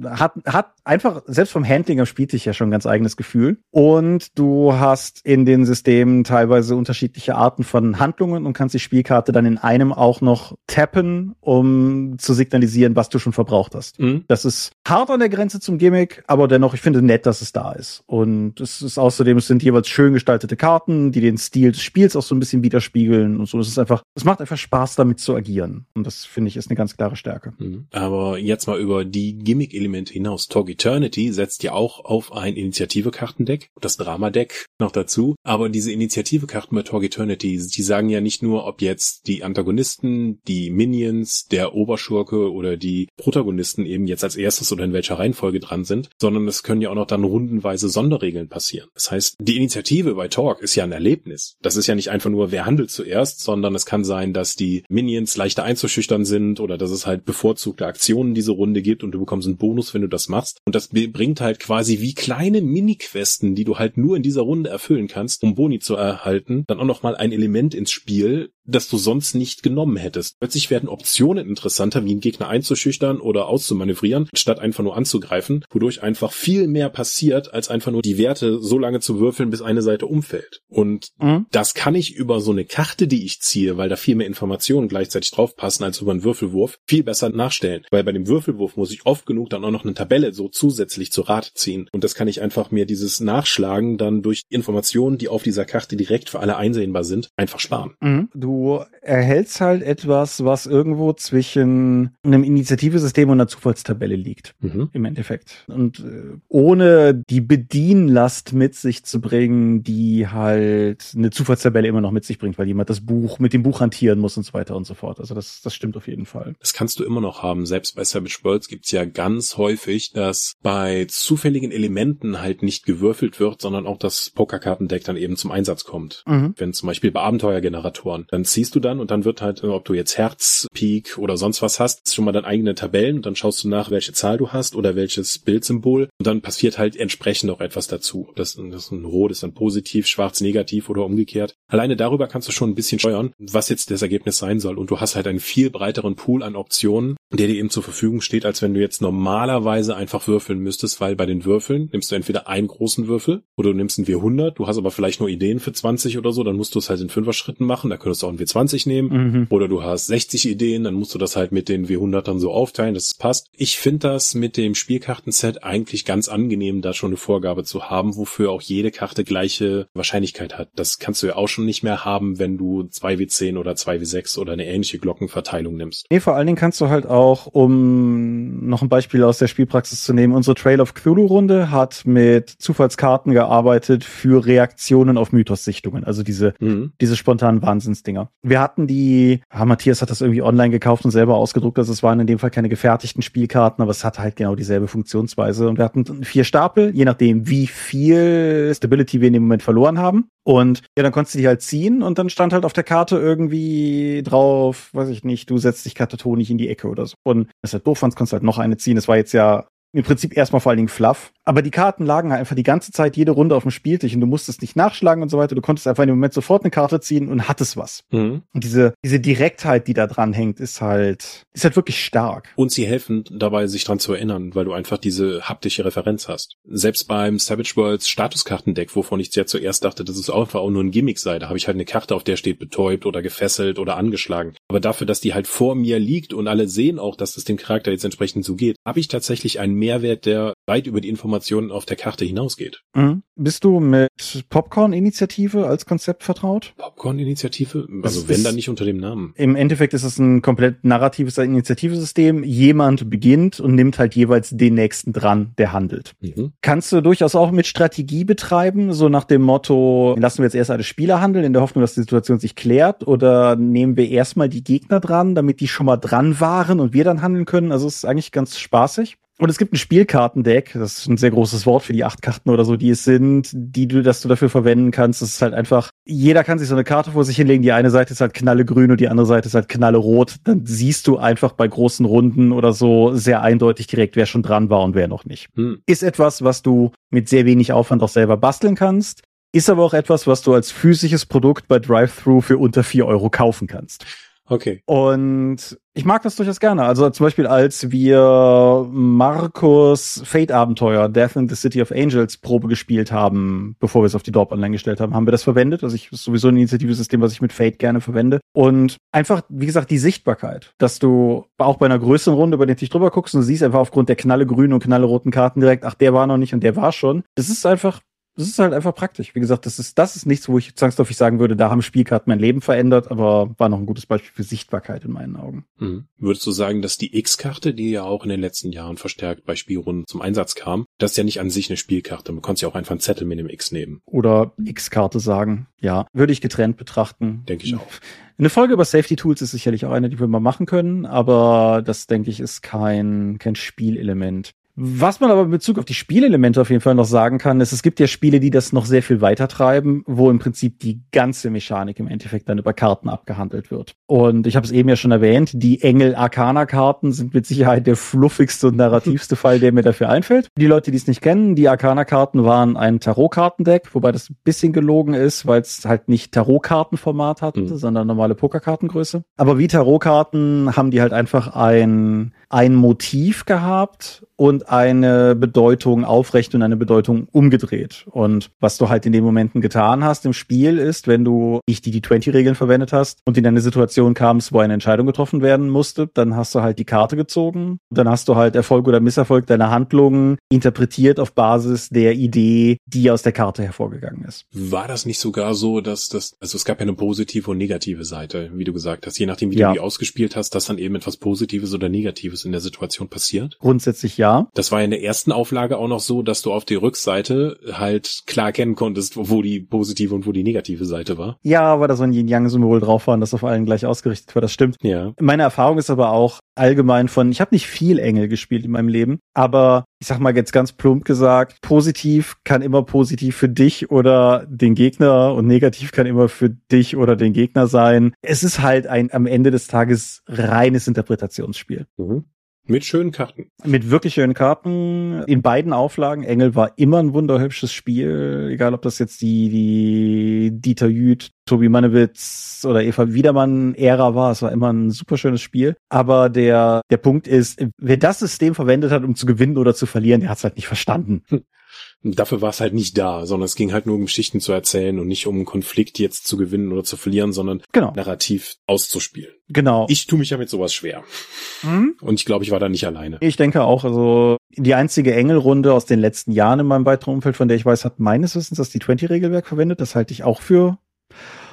hat, hat einfach, selbst vom Handling am Spieltisch ja schon ein ganz eigenes Gefühl. Und du hast in den Systemen teilweise unterschiedliche Arten von Handlungen und kannst die Spielkarte dann in einem auch noch tappen, um zu signalisieren, was du schon verbraucht hast. Mhm. Das ist hart an der Grenze zum Gimmick, aber dennoch, ich finde nett, dass es da ist. Und es ist außerdem, es sind jeweils schön gestaltete Karten, die den Stil des Spiels auch so ein bisschen widerspiegeln und so. Es ist einfach, es macht einfach Spaß, damit zu agieren. Und das finde ich ist eine ganz klare Stärke. Mhm. Aber jetzt mal über die Gimmick Gimmick-Elemente hinaus. Talk Eternity setzt ja auch auf ein Initiative-Kartendeck, das Drama-Deck noch dazu. Aber diese Initiative-Karten bei Talk Eternity, die sagen ja nicht nur, ob jetzt die Antagonisten, die Minions, der Oberschurke oder die Protagonisten eben jetzt als erstes oder in welcher Reihenfolge dran sind, sondern es können ja auch noch dann rundenweise Sonderregeln passieren. Das heißt, die Initiative bei Talk ist ja ein Erlebnis. Das ist ja nicht einfach nur, wer handelt zuerst, sondern es kann sein, dass die Minions leichter einzuschüchtern sind oder dass es halt bevorzugte Aktionen diese Runde gibt und du bekommst einen Bonus, wenn du das machst. Und das bringt halt quasi wie kleine Mini-Questen, die du halt nur in dieser Runde erfüllen kannst, um Boni zu erhalten, dann auch nochmal ein Element ins Spiel, das du sonst nicht genommen hättest. Plötzlich werden Optionen interessanter, wie einen Gegner einzuschüchtern oder auszumanövrieren, statt einfach nur anzugreifen, wodurch einfach viel mehr passiert, als einfach nur die Werte so lange zu würfeln, bis eine Seite umfällt. Und mhm. das kann ich über so eine Karte, die ich ziehe, weil da viel mehr Informationen gleichzeitig draufpassen als über einen Würfelwurf, viel besser nachstellen. Weil bei dem Würfelwurf muss ich oft genug dann auch noch eine Tabelle so zusätzlich zu Rat ziehen. Und das kann ich einfach mir dieses Nachschlagen dann durch Informationen, die auf dieser Karte direkt für alle einsehbar sind, einfach sparen. Mhm. Du du erhältst halt etwas, was irgendwo zwischen einem Initiativesystem und einer Zufallstabelle liegt, mhm. im Endeffekt. Und äh, ohne die Bedienlast mit sich zu bringen, die halt eine Zufallstabelle immer noch mit sich bringt, weil jemand das Buch mit dem Buch hantieren muss und so weiter und so fort. Also das, das stimmt auf jeden Fall. Das kannst du immer noch haben. Selbst bei Savage Worlds gibt's ja ganz häufig, dass bei zufälligen Elementen halt nicht gewürfelt wird, sondern auch das Pokerkartendeck dann eben zum Einsatz kommt. Mhm. Wenn zum Beispiel bei Abenteuergeneratoren, dann ziehst du dann und dann wird halt, ob du jetzt Herz, Peak oder sonst was hast, ist schon mal deine eigene Tabellen und dann schaust du nach, welche Zahl du hast oder welches Bildsymbol und dann passiert halt entsprechend auch etwas dazu. Das, das ein Rot ist dann positiv, schwarz negativ oder umgekehrt. Alleine darüber kannst du schon ein bisschen steuern, was jetzt das Ergebnis sein soll und du hast halt einen viel breiteren Pool an Optionen, der dir eben zur Verfügung steht, als wenn du jetzt normalerweise einfach würfeln müsstest, weil bei den Würfeln nimmst du entweder einen großen Würfel oder du nimmst einen W100, du hast aber vielleicht nur Ideen für 20 oder so, dann musst du es halt in Fünfer Schritten machen, da könntest du auch einen W20 nehmen mhm. oder du hast 60 Ideen, dann musst du das halt mit den W100ern so aufteilen, dass es passt. Ich finde das mit dem Spielkartenset eigentlich ganz angenehm, da schon eine Vorgabe zu haben, wofür auch jede Karte gleiche Wahrscheinlichkeit hat. Das kannst du ja auch schon nicht mehr haben, wenn du 2W10 oder 2W6 oder eine ähnliche Glockenverteilung nimmst. Nee, vor allen Dingen kannst du halt auch, um noch ein Beispiel aus der Spielpraxis zu nehmen, unsere Trail of Cthulhu Runde hat mit Zufallskarten gearbeitet für Reaktionen auf Mythos-Sichtungen, also diese, mhm. diese spontanen Wahnsinnsdinger. Wir hatten die, ah, Matthias hat das irgendwie online gekauft und selber ausgedruckt, also es waren in dem Fall keine gefertigten Spielkarten, aber es hat halt genau dieselbe Funktionsweise. Und wir hatten vier Stapel, je nachdem, wie viel Stability wir in dem Moment verloren haben. Und ja, dann konntest du die halt ziehen und dann stand halt auf der Karte irgendwie drauf, weiß ich nicht, du setzt dich katatonisch in die Ecke oder so. Und das ist halt doof, sonst konntest du halt noch eine ziehen. Das war jetzt ja im Prinzip erstmal vor allen Dingen Fluff. Aber die Karten lagen halt einfach die ganze Zeit jede Runde auf dem Spieltisch und du musstest nicht nachschlagen und so weiter. Du konntest einfach in dem Moment sofort eine Karte ziehen und hattest was. Mhm. Und diese, diese Direktheit, die da dran hängt, ist halt, ist halt wirklich stark. Und sie helfen dabei, sich dran zu erinnern, weil du einfach diese haptische Referenz hast. Selbst beim Savage Worlds Statuskartendeck, wovon ich sehr zuerst dachte, dass es einfach auch nur ein Gimmick sei, da habe ich halt eine Karte, auf der steht betäubt oder gefesselt oder angeschlagen. Aber dafür, dass die halt vor mir liegt und alle sehen auch, dass es dem Charakter jetzt entsprechend so geht, habe ich tatsächlich einen Mehrwert, der weit über die Informationen auf der Karte hinausgeht. Mhm. Bist du mit Popcorn-Initiative als Konzept vertraut? Popcorn-Initiative? Also es wenn dann nicht unter dem Namen. Im Endeffekt ist es ein komplett narratives Initiativesystem. Jemand beginnt und nimmt halt jeweils den nächsten dran, der handelt. Mhm. Kannst du durchaus auch mit Strategie betreiben, so nach dem Motto, lassen wir jetzt erst alle Spieler handeln, in der Hoffnung, dass die Situation sich klärt, oder nehmen wir erstmal die Gegner dran, damit die schon mal dran waren und wir dann handeln können. Also es ist eigentlich ganz spaßig. Und es gibt ein Spielkartendeck, das ist ein sehr großes Wort für die acht Karten oder so, die es sind, die du, dass du dafür verwenden kannst. Das ist halt einfach, jeder kann sich so eine Karte vor sich hinlegen. Die eine Seite ist halt knalle grün und die andere Seite ist halt knalle rot. Dann siehst du einfach bei großen Runden oder so sehr eindeutig direkt, wer schon dran war und wer noch nicht. Hm. Ist etwas, was du mit sehr wenig Aufwand auch selber basteln kannst. Ist aber auch etwas, was du als physisches Produkt bei Drive-Thru für unter vier Euro kaufen kannst. Okay. Und ich mag das durchaus gerne. Also zum Beispiel, als wir Markus Fate-Abenteuer Death in the City of Angels Probe gespielt haben, bevor wir es auf die Dorp online gestellt haben, haben wir das verwendet. Also ich ist sowieso ein Initiativesystem, was ich mit Fate gerne verwende. Und einfach, wie gesagt, die Sichtbarkeit, dass du auch bei einer größeren Runde über den Tisch drüber guckst und siehst einfach aufgrund der knalle grünen und knalle roten Karten direkt, ach, der war noch nicht und der war schon. Das ist einfach das ist halt einfach praktisch. Wie gesagt, das ist, das ist nichts, wo ich zwangsläufig sagen würde, da haben Spielkarten mein Leben verändert, aber war noch ein gutes Beispiel für Sichtbarkeit in meinen Augen. Mhm. Würdest du sagen, dass die X-Karte, die ja auch in den letzten Jahren verstärkt bei Spielrunden zum Einsatz kam, das ist ja nicht an sich eine Spielkarte. Man konnte ja auch einfach einen Zettel mit dem X nehmen. Oder X-Karte sagen. Ja, würde ich getrennt betrachten. Denke ich auch. Eine Folge über Safety Tools ist sicherlich auch eine, die wir mal machen können, aber das denke ich ist kein, kein Spielelement. Was man aber in Bezug auf die Spielelemente auf jeden Fall noch sagen kann, ist, es gibt ja Spiele, die das noch sehr viel weiter treiben, wo im Prinzip die ganze Mechanik im Endeffekt dann über Karten abgehandelt wird. Und ich habe es eben ja schon erwähnt, die Engel-Arcana-Karten sind mit Sicherheit der fluffigste und narrativste Fall, der mir dafür einfällt. Die Leute, die es nicht kennen, die Arcana-Karten waren ein Tarot-Kartendeck, wobei das ein bisschen gelogen ist, weil es halt nicht Tarot-Kartenformat hatte, mhm. sondern normale Pokerkartengröße. Aber wie Tarot-Karten haben die halt einfach ein, ein Motiv gehabt und eine Bedeutung aufrecht und eine Bedeutung umgedreht. Und was du halt in den Momenten getan hast im Spiel ist, wenn du nicht die D20-Regeln verwendet hast und in eine Situation kamst, wo eine Entscheidung getroffen werden musste, dann hast du halt die Karte gezogen. Dann hast du halt Erfolg oder Misserfolg deiner Handlungen interpretiert auf Basis der Idee, die aus der Karte hervorgegangen ist. War das nicht sogar so, dass das, also es gab ja eine positive und negative Seite, wie du gesagt hast, je nachdem, wie ja. du die ausgespielt hast, dass dann eben etwas Positives oder Negatives in der Situation passiert? Grundsätzlich ja. Das war in der ersten Auflage auch noch so, dass du auf die Rückseite halt klar erkennen konntest, wo die positive und wo die negative Seite war. Ja, weil da so ein Yin-Yang-Symbol drauf war und das auf allen gleich ausgerichtet war, das stimmt. Ja. Meine Erfahrung ist aber auch allgemein von, ich habe nicht viel Engel gespielt in meinem Leben, aber ich sag mal jetzt ganz plump gesagt, positiv kann immer positiv für dich oder den Gegner und negativ kann immer für dich oder den Gegner sein. Es ist halt ein am Ende des Tages reines Interpretationsspiel. Mhm. Mit schönen Karten. Mit wirklich schönen Karten. In beiden Auflagen. Engel war immer ein wunderhübsches Spiel. Egal, ob das jetzt die, die Dieter Jüth, Tobi Mannewitz oder Eva Wiedermann-Ära war. Es war immer ein super schönes Spiel. Aber der, der Punkt ist, wer das System verwendet hat, um zu gewinnen oder zu verlieren, der hat es halt nicht verstanden. Hm. Dafür war es halt nicht da, sondern es ging halt nur um Geschichten zu erzählen und nicht um einen Konflikt jetzt zu gewinnen oder zu verlieren, sondern genau. narrativ auszuspielen. Genau. Ich tue mich ja mit sowas schwer. Mhm. Und ich glaube, ich war da nicht alleine. Ich denke auch, also die einzige Engelrunde aus den letzten Jahren in meinem weiteren Umfeld, von der ich weiß, hat meines Wissens das die 20-Regelwerk verwendet. Das halte ich auch für,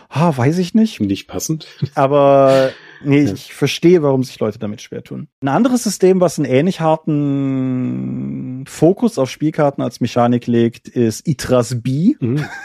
ah, weiß ich nicht. Nicht passend. Aber Nee, ich verstehe, warum sich Leute damit schwer tun. Ein anderes System, was einen ähnlich harten Fokus auf Spielkarten als Mechanik legt, ist Itras B. Mhm.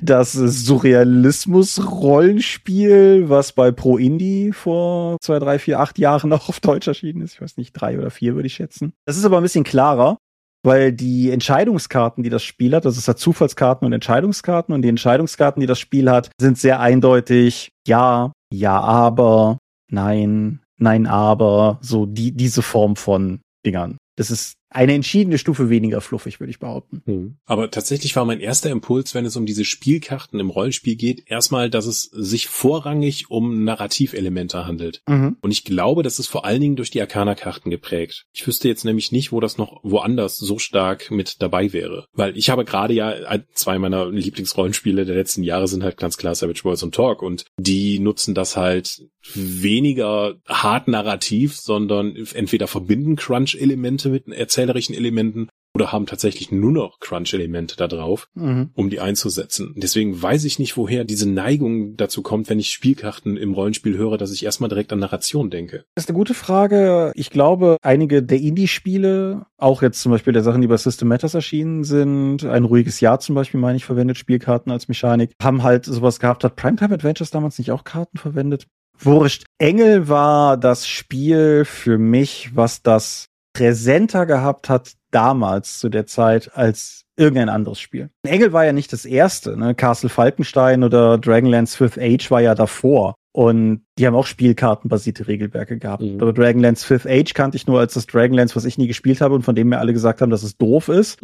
Das Surrealismus-Rollenspiel, was bei Pro Indie vor zwei, drei, vier, acht Jahren noch auf Deutsch erschienen ist. Ich weiß nicht, drei oder vier würde ich schätzen. Das ist aber ein bisschen klarer weil die Entscheidungskarten, die das Spiel hat, also es hat Zufallskarten und Entscheidungskarten und die Entscheidungskarten, die das Spiel hat, sind sehr eindeutig ja, ja, aber, nein, nein, aber, so die, diese Form von Dingern. Das ist eine entschiedene Stufe weniger fluffig, würde ich behaupten. Hm. Aber tatsächlich war mein erster Impuls, wenn es um diese Spielkarten im Rollenspiel geht, erstmal, dass es sich vorrangig um Narrativelemente handelt. Mhm. Und ich glaube, das ist vor allen Dingen durch die Arcana-Karten geprägt. Ich wüsste jetzt nämlich nicht, wo das noch woanders so stark mit dabei wäre. Weil ich habe gerade ja zwei meiner Lieblingsrollenspiele der letzten Jahre sind halt ganz klar Savage Worlds und Talk und die nutzen das halt weniger hart narrativ, sondern entweder verbinden Crunch-Elemente mit erzählerischen Elementen oder haben tatsächlich nur noch Crunch-Elemente da drauf, mhm. um die einzusetzen. Deswegen weiß ich nicht, woher diese Neigung dazu kommt, wenn ich Spielkarten im Rollenspiel höre, dass ich erstmal direkt an Narration denke. Das ist eine gute Frage. Ich glaube, einige der Indie-Spiele, auch jetzt zum Beispiel der Sachen, die bei System Matters erschienen sind, ein ruhiges Jahr zum Beispiel, meine ich, verwendet Spielkarten als Mechanik, haben halt sowas gehabt. Hat Primetime Adventures damals nicht auch Karten verwendet? Wurscht. Engel war das Spiel für mich, was das präsenter gehabt hat damals zu der Zeit als irgendein anderes Spiel. Engel war ja nicht das erste, ne? Castle Falkenstein oder Dragonlance Fifth Age war ja davor. Und die haben auch Spielkartenbasierte Regelwerke gehabt. Mhm. Aber Dragonlance Fifth Age kannte ich nur als das Dragonlance, was ich nie gespielt habe und von dem mir alle gesagt haben, dass es doof ist.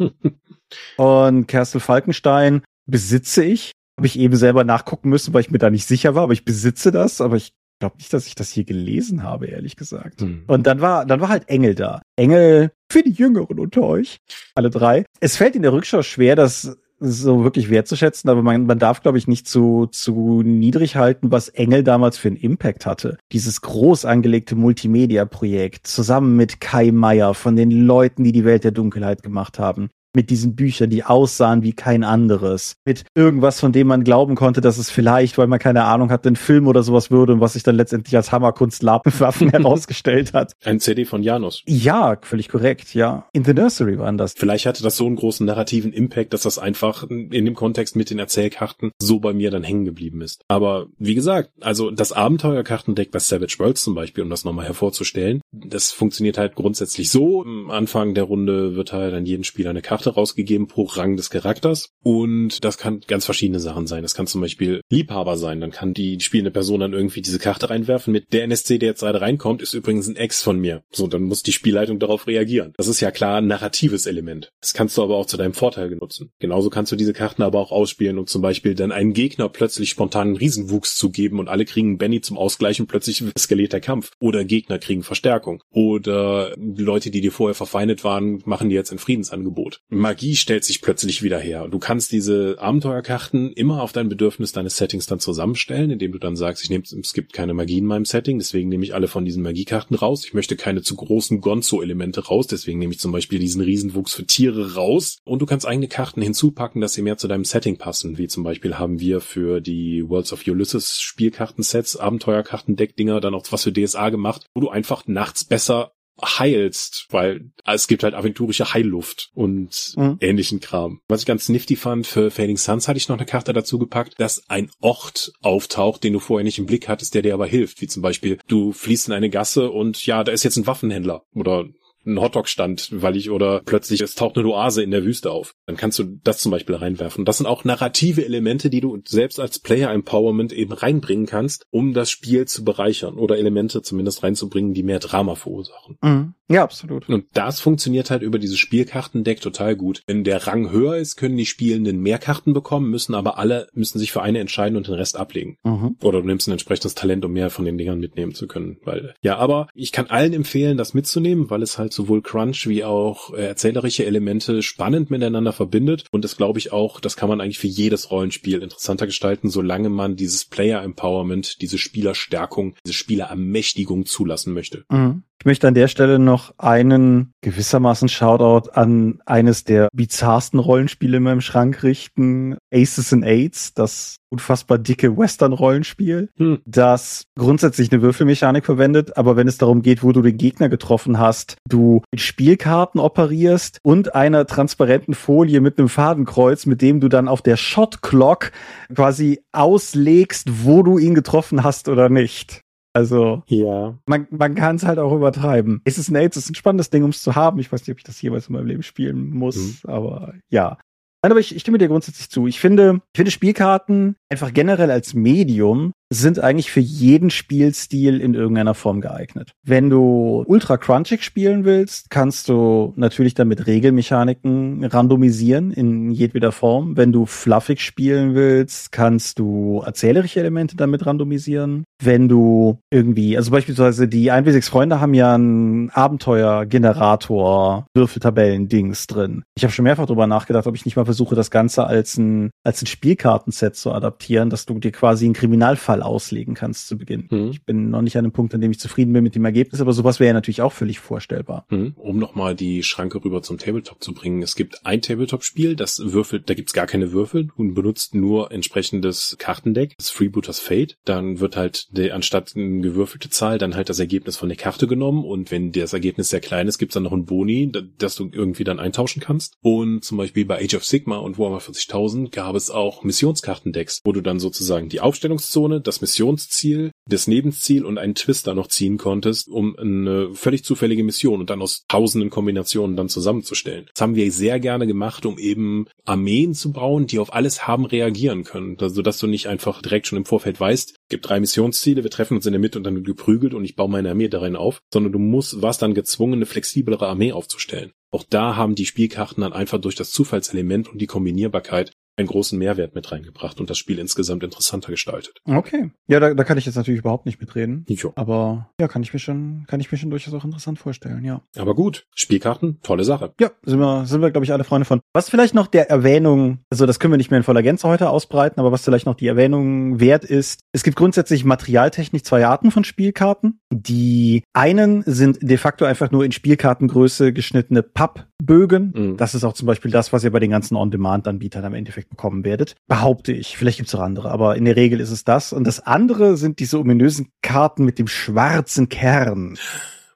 und Castle Falkenstein besitze ich. Habe ich eben selber nachgucken müssen, weil ich mir da nicht sicher war, aber ich besitze das, aber ich glaube nicht, dass ich das hier gelesen habe, ehrlich gesagt. Hm. Und dann war, dann war halt Engel da. Engel für die Jüngeren unter euch. Alle drei. Es fällt in der Rückschau schwer, das so wirklich wertzuschätzen, aber man, man darf, glaube ich, nicht zu, zu niedrig halten, was Engel damals für einen Impact hatte. Dieses groß angelegte Multimedia-Projekt zusammen mit Kai Meier von den Leuten, die die Welt der Dunkelheit gemacht haben mit diesen Büchern, die aussahen wie kein anderes. Mit irgendwas, von dem man glauben konnte, dass es vielleicht, weil man keine Ahnung hat, ein Film oder sowas würde und was sich dann letztendlich als Hammerkunst Waffen herausgestellt hat. Ein CD von Janus. Ja, völlig korrekt, ja. In the Nursery waren das. Vielleicht hatte das so einen großen narrativen Impact, dass das einfach in dem Kontext mit den Erzählkarten so bei mir dann hängen geblieben ist. Aber wie gesagt, also das Abenteuerkartendeck bei Savage Worlds zum Beispiel, um das nochmal hervorzustellen, das funktioniert halt grundsätzlich so. Am Anfang der Runde wird halt an jeden Spieler eine Karte rausgegeben pro Rang des Charakters. Und das kann ganz verschiedene Sachen sein. Das kann zum Beispiel Liebhaber sein. Dann kann die spielende Person dann irgendwie diese Karte reinwerfen mit der NSC, der jetzt gerade reinkommt, ist übrigens ein Ex von mir. So, dann muss die Spielleitung darauf reagieren. Das ist ja klar ein narratives Element. Das kannst du aber auch zu deinem Vorteil nutzen. Genauso kannst du diese Karten aber auch ausspielen und zum Beispiel dann einen Gegner plötzlich spontanen Riesenwuchs zu geben und alle kriegen Benny zum Ausgleichen plötzlich eskaliert der Kampf. Oder Gegner kriegen Verstärkung. Oder Leute, die dir vorher verfeindet waren, machen dir jetzt ein Friedensangebot. Magie stellt sich plötzlich wieder her. Du kannst diese Abenteuerkarten immer auf dein Bedürfnis deines Settings dann zusammenstellen, indem du dann sagst, ich nehme, es gibt keine Magie in meinem Setting, deswegen nehme ich alle von diesen Magiekarten raus. Ich möchte keine zu großen Gonzo-Elemente raus, deswegen nehme ich zum Beispiel diesen Riesenwuchs für Tiere raus. Und du kannst eigene Karten hinzupacken, dass sie mehr zu deinem Setting passen. Wie zum Beispiel haben wir für die Worlds of Ulysses Spielkartensets, Abenteuerkartendeck-Dinger dann auch was für DSA gemacht, wo du einfach nachts besser heilst, weil es gibt halt aventurische Heilluft und mhm. ähnlichen Kram. Was ich ganz nifty fand, für Fading Suns hatte ich noch eine Karte dazu gepackt, dass ein Ort auftaucht, den du vorher nicht im Blick hattest, der dir aber hilft. Wie zum Beispiel, du fließt in eine Gasse und ja, da ist jetzt ein Waffenhändler oder ein Hotdog-Stand, weil ich oder plötzlich es taucht eine Oase in der Wüste auf. Dann kannst du das zum Beispiel reinwerfen. Das sind auch narrative Elemente, die du selbst als Player Empowerment eben reinbringen kannst, um das Spiel zu bereichern oder Elemente zumindest reinzubringen, die mehr Drama verursachen. Mhm. Ja, absolut. Und das funktioniert halt über dieses Spielkartendeck total gut. Wenn der Rang höher ist, können die Spielenden mehr Karten bekommen, müssen aber alle, müssen sich für eine entscheiden und den Rest ablegen. Mhm. Oder du nimmst ein entsprechendes Talent, um mehr von den Dingern mitnehmen zu können. Weil, ja, aber ich kann allen empfehlen, das mitzunehmen, weil es halt sowohl Crunch wie auch äh, erzählerische Elemente spannend miteinander verbindet. Und das glaube ich auch, das kann man eigentlich für jedes Rollenspiel interessanter gestalten, solange man dieses Player Empowerment, diese Spielerstärkung, diese Spielerermächtigung zulassen möchte. Mhm. Ich möchte an der Stelle noch einen gewissermaßen Shoutout an eines der bizarrsten Rollenspiele in meinem Schrank richten. Aces and Aids, das unfassbar dicke Western-Rollenspiel, hm. das grundsätzlich eine Würfelmechanik verwendet, aber wenn es darum geht, wo du den Gegner getroffen hast, du mit Spielkarten operierst und einer transparenten Folie mit einem Fadenkreuz, mit dem du dann auf der Shot Clock quasi auslegst, wo du ihn getroffen hast oder nicht. Also, ja. man, man kann es halt auch übertreiben. Es ist ein AIDS, ist ein spannendes Ding, um es zu haben. Ich weiß nicht, ob ich das jeweils in meinem Leben spielen muss, mhm. aber ja. Nein, aber ich, ich stimme dir grundsätzlich zu. Ich finde, ich finde Spielkarten einfach generell als Medium sind eigentlich für jeden Spielstil in irgendeiner Form geeignet. Wenn du ultra crunchig spielen willst, kannst du natürlich damit Regelmechaniken randomisieren in jedweder Form. Wenn du fluffig spielen willst, kannst du erzählerische Elemente damit randomisieren. Wenn du irgendwie, also beispielsweise die 1w6 Freunde haben ja einen Abenteuergenerator, Würfeltabellen-Dings drin. Ich habe schon mehrfach darüber nachgedacht, ob ich nicht mal versuche, das Ganze als ein, als ein Spielkartenset zu adaptieren, dass du dir quasi einen Kriminalfall auslegen kannst zu Beginn. Mhm. Ich bin noch nicht an einem Punkt, an dem ich zufrieden bin mit dem Ergebnis, aber sowas wäre ja natürlich auch völlig vorstellbar. Mhm. Um nochmal die Schranke rüber zum Tabletop zu bringen. Es gibt ein Tabletop-Spiel, das würfelt, da gibt's gar keine Würfel und benutzt nur entsprechendes Kartendeck, das Freebooters Fate. Dann wird halt der, anstatt eine gewürfelte Zahl dann halt das Ergebnis von der Karte genommen und wenn das Ergebnis sehr klein ist, gibt's dann noch ein Boni, das du irgendwie dann eintauschen kannst. Und zum Beispiel bei Age of Sigma und Warhammer 40.000 gab es auch Missionskartendecks, wo du dann sozusagen die Aufstellungszone, das Missionsziel, das Nebenziel und einen Twister noch ziehen konntest, um eine völlig zufällige Mission und dann aus tausenden Kombinationen dann zusammenzustellen. Das haben wir sehr gerne gemacht, um eben Armeen zu bauen, die auf alles haben reagieren können, also dass du nicht einfach direkt schon im Vorfeld weißt, gibt drei Missionsziele, wir treffen uns in der Mitte und dann geprügelt und ich baue meine Armee darin auf, sondern du musst, warst dann gezwungen, eine flexiblere Armee aufzustellen. Auch da haben die Spielkarten dann einfach durch das Zufallselement und die Kombinierbarkeit einen großen Mehrwert mit reingebracht und das Spiel insgesamt interessanter gestaltet. Okay. Ja, da, da kann ich jetzt natürlich überhaupt nicht mitreden. Jo. Aber ja, kann ich mir schon, kann ich mir schon durchaus auch interessant vorstellen, ja. Aber gut, Spielkarten, tolle Sache. Ja, sind wir, sind wir, glaube ich, alle Freunde von. Was vielleicht noch der Erwähnung, also das können wir nicht mehr in voller Gänze heute ausbreiten, aber was vielleicht noch die Erwähnung wert ist, es gibt grundsätzlich materialtechnisch zwei Arten von Spielkarten. Die einen sind de facto einfach nur in Spielkartengröße geschnittene Papp Bögen. Mhm. Das ist auch zum Beispiel das, was ihr bei den ganzen On-Demand-Anbietern am Endeffekt bekommen werdet. Behaupte ich. Vielleicht gibt's auch andere, aber in der Regel ist es das. Und das andere sind diese ominösen Karten mit dem schwarzen Kern.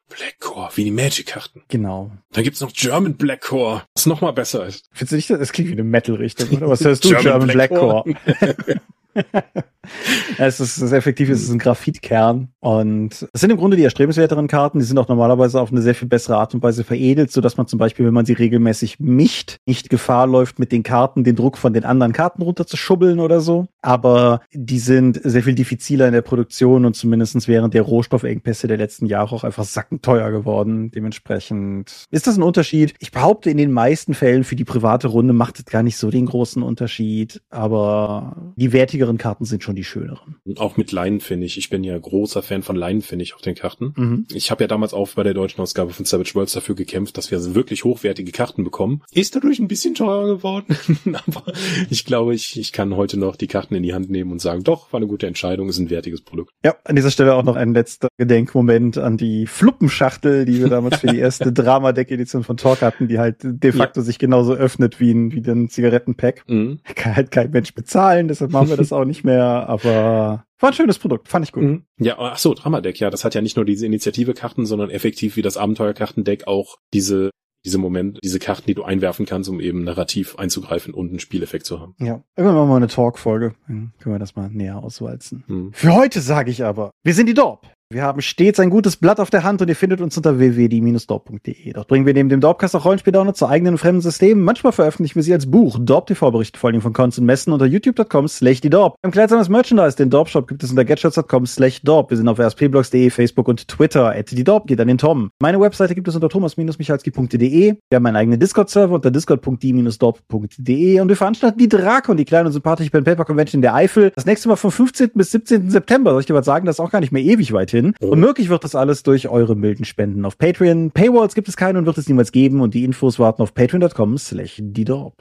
Black Core, wie die Magic-Karten. Genau. Dann gibt's noch German Black Core, was noch mal besser ist. Findest du nicht, das klingt wie eine Metal-Richtung, oder? Was hörst du? German, Black Core. Es ist, es ist effektiv, es ist ein Graphitkern und es sind im Grunde die erstrebenswerteren Karten, die sind auch normalerweise auf eine sehr viel bessere Art und Weise veredelt, so dass man zum Beispiel, wenn man sie regelmäßig mischt, nicht Gefahr läuft, mit den Karten den Druck von den anderen Karten runterzuschubbeln oder so. Aber die sind sehr viel diffiziler in der Produktion und zumindestens während der Rohstoffengpässe der letzten Jahre auch einfach sackenteuer geworden. Dementsprechend ist das ein Unterschied. Ich behaupte, in den meisten Fällen für die private Runde macht es gar nicht so den großen Unterschied, aber die wertigeren Karten sind schon die schöneren. Auch mit Leinenpfennig. Ich bin ja großer Fan von Leinenpfennig auf den Karten. Mhm. Ich habe ja damals auch bei der deutschen Ausgabe von Savage Worlds dafür gekämpft, dass wir wirklich hochwertige Karten bekommen. Ist dadurch ein bisschen teurer geworden, aber ich glaube, ich, ich kann heute noch die Karten in die Hand nehmen und sagen, doch, war eine gute Entscheidung, ist ein wertiges Produkt. Ja, an dieser Stelle auch noch ein letzter Gedenkmoment an die Fluppenschachtel, die wir damals für die erste Drama-Deck-Edition von Talk hatten, die halt de facto sich genauso öffnet wie ein, wie ein Zigarettenpack. Mhm. Kann halt kein Mensch bezahlen, deshalb machen wir das auch nicht mehr, aber war ein schönes Produkt, fand ich gut. Mhm. Ja, ach so, Dramadeck, ja, das hat ja nicht nur diese Initiative-Karten, sondern effektiv wie das Abenteuerkartendeck auch diese diese Moment, diese Karten, die du einwerfen kannst, um eben narrativ einzugreifen und einen Spieleffekt zu haben. Ja, irgendwann machen wir mal eine Talk-Folge, dann können wir das mal näher auswalzen. Mhm. Für heute sage ich aber, wir sind die Dorp. Wir haben stets ein gutes Blatt auf der Hand und ihr findet uns unter www.die-dorp.de. Dort bringen wir neben dem Dorpcast auch Rollenspieldaune zu eigenen und fremden Systemen. Manchmal veröffentlichen wir sie als Buch. Dorp TV berichtet vor allem von Cons und Messen unter youtube.com slash die Dorp. Im Kleidsames Merchandise, den Dorp Shop, gibt es unter getshirts.com slash Dorp. Wir sind auf rspblogs.de, Facebook und Twitter. At die Dorp geht an den Tom. Meine Webseite gibt es unter thomas-michalski.de. Wir haben einen eigenen Discord-Server unter discord.die-dorp.de und wir veranstalten die Drakon, die kleine und sympathische Pen Paper Convention in der Eifel. Das nächste Mal vom 15. bis 17. September. Soll ich dir was sagen? Das ist auch gar nicht mehr ewig weit hin. Und möglich wird das alles durch eure milden Spenden auf Patreon. Paywalls gibt es keine und wird es niemals geben und die Infos warten auf patreon.com slash.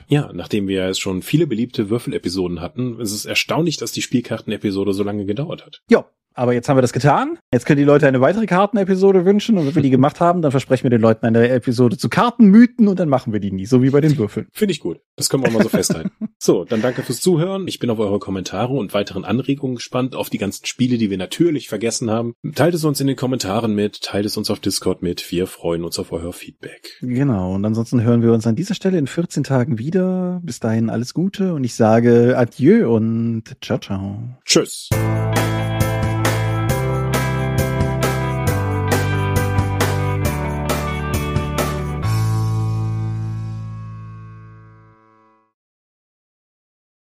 Ja, nachdem wir jetzt schon viele beliebte Würfelepisoden hatten, ist es erstaunlich, dass die Spielkartenepisode so lange gedauert hat. Ja, aber jetzt haben wir das getan. Jetzt können die Leute eine weitere Kartenepisode wünschen und wenn wir die gemacht haben, dann versprechen wir den Leuten eine Episode zu Kartenmythen und dann machen wir die nie, so wie bei den Würfeln. Finde ich gut. Das können wir mal so festhalten. So, dann danke fürs Zuhören. Ich bin auf eure Kommentare und weiteren Anregungen gespannt, auf die ganzen Spiele, die wir natürlich vergessen haben. Teilt es uns in den Kommentaren mit, teilt es uns auf Discord mit. Wir freuen uns auf euer Feedback. Genau, und ansonsten hören wir uns an dieser Stelle in 14 Tagen wieder. Bis dahin alles Gute und ich sage Adieu und ciao, ciao. Tschüss.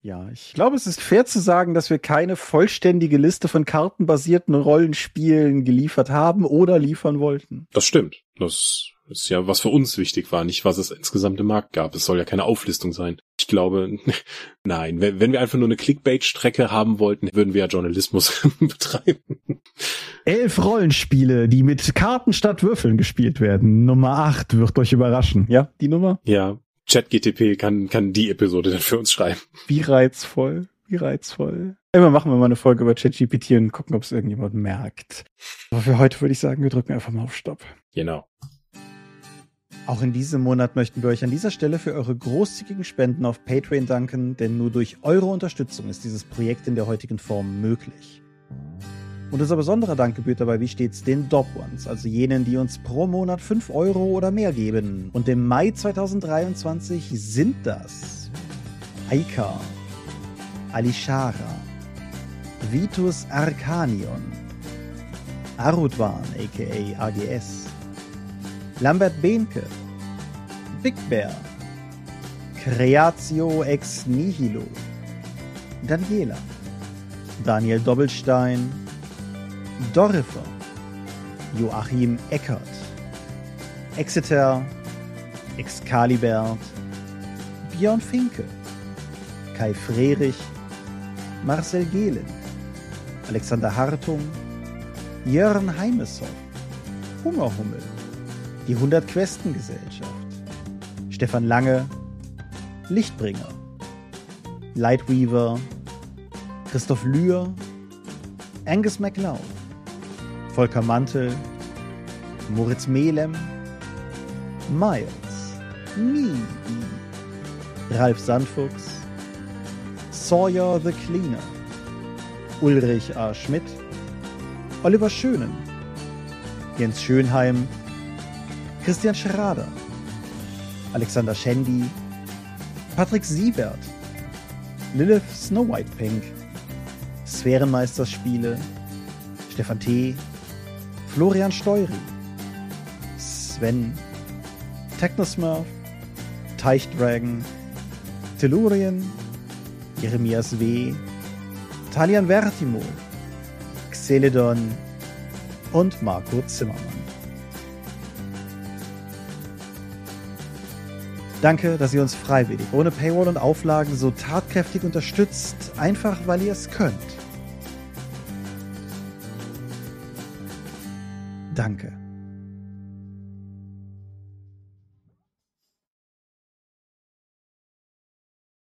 Ja, ich glaube, es ist fair zu sagen, dass wir keine vollständige Liste von kartenbasierten Rollenspielen geliefert haben oder liefern wollten. Das stimmt. Das ist ja, was für uns wichtig war, nicht was es insgesamt im Markt gab. Es soll ja keine Auflistung sein. Ich glaube, nein, wenn, wenn wir einfach nur eine Clickbait-Strecke haben wollten, würden wir ja Journalismus betreiben. Elf Rollenspiele, die mit Karten statt Würfeln gespielt werden. Nummer acht wird euch überraschen. Ja, die Nummer? Ja, ChatGTP kann, kann die Episode dann für uns schreiben. Wie reizvoll. Wie reizvoll. Immer machen wir mal eine Folge über ChatGPT und gucken, ob es irgendjemand merkt. Aber für heute würde ich sagen, wir drücken einfach mal auf Stopp. Genau. Auch in diesem Monat möchten wir euch an dieser Stelle für eure großzügigen Spenden auf Patreon danken, denn nur durch eure Unterstützung ist dieses Projekt in der heutigen Form möglich. Und unser besonderer Dank gebührt dabei wie stets den Dop Ones, also jenen, die uns pro Monat 5 Euro oder mehr geben. Und im Mai 2023 sind das Aika, Alishara, Vitus Arcanion, Arudwan aka AGS, Lambert Behnke, Big Bear, Creatio ex nihilo, Daniela, Daniel Doppelstein, Dorifer, Joachim Eckert, Exeter, Excalibert, Björn Finke, Kai Frerich, Marcel Gehlen, Alexander Hartung, Jörn Heimeshoff, Hungerhummel, die 100 Questen Gesellschaft, Stefan Lange, Lichtbringer, Lightweaver, Christoph Lühr, Angus MacLeod, Volker Mantel, Moritz Melem, Miles, Me, Ralf Sandfuchs, Sawyer the Cleaner, Ulrich A. Schmidt, Oliver Schönen, Jens Schönheim, Christian Schrader, Alexander Schendi, Patrick Siebert, Lilith Snow White Pink, Sphärenmeisterspiele, Stefan T., Florian Steury, Sven, Technosmurf, Teichdragon, Tellurien, Jeremias W., Talian Vertimol, Xeledon und Marco Zimmermann. Danke, dass ihr uns freiwillig, ohne Paywall und Auflagen so tatkräftig unterstützt, einfach weil ihr es könnt. Danke.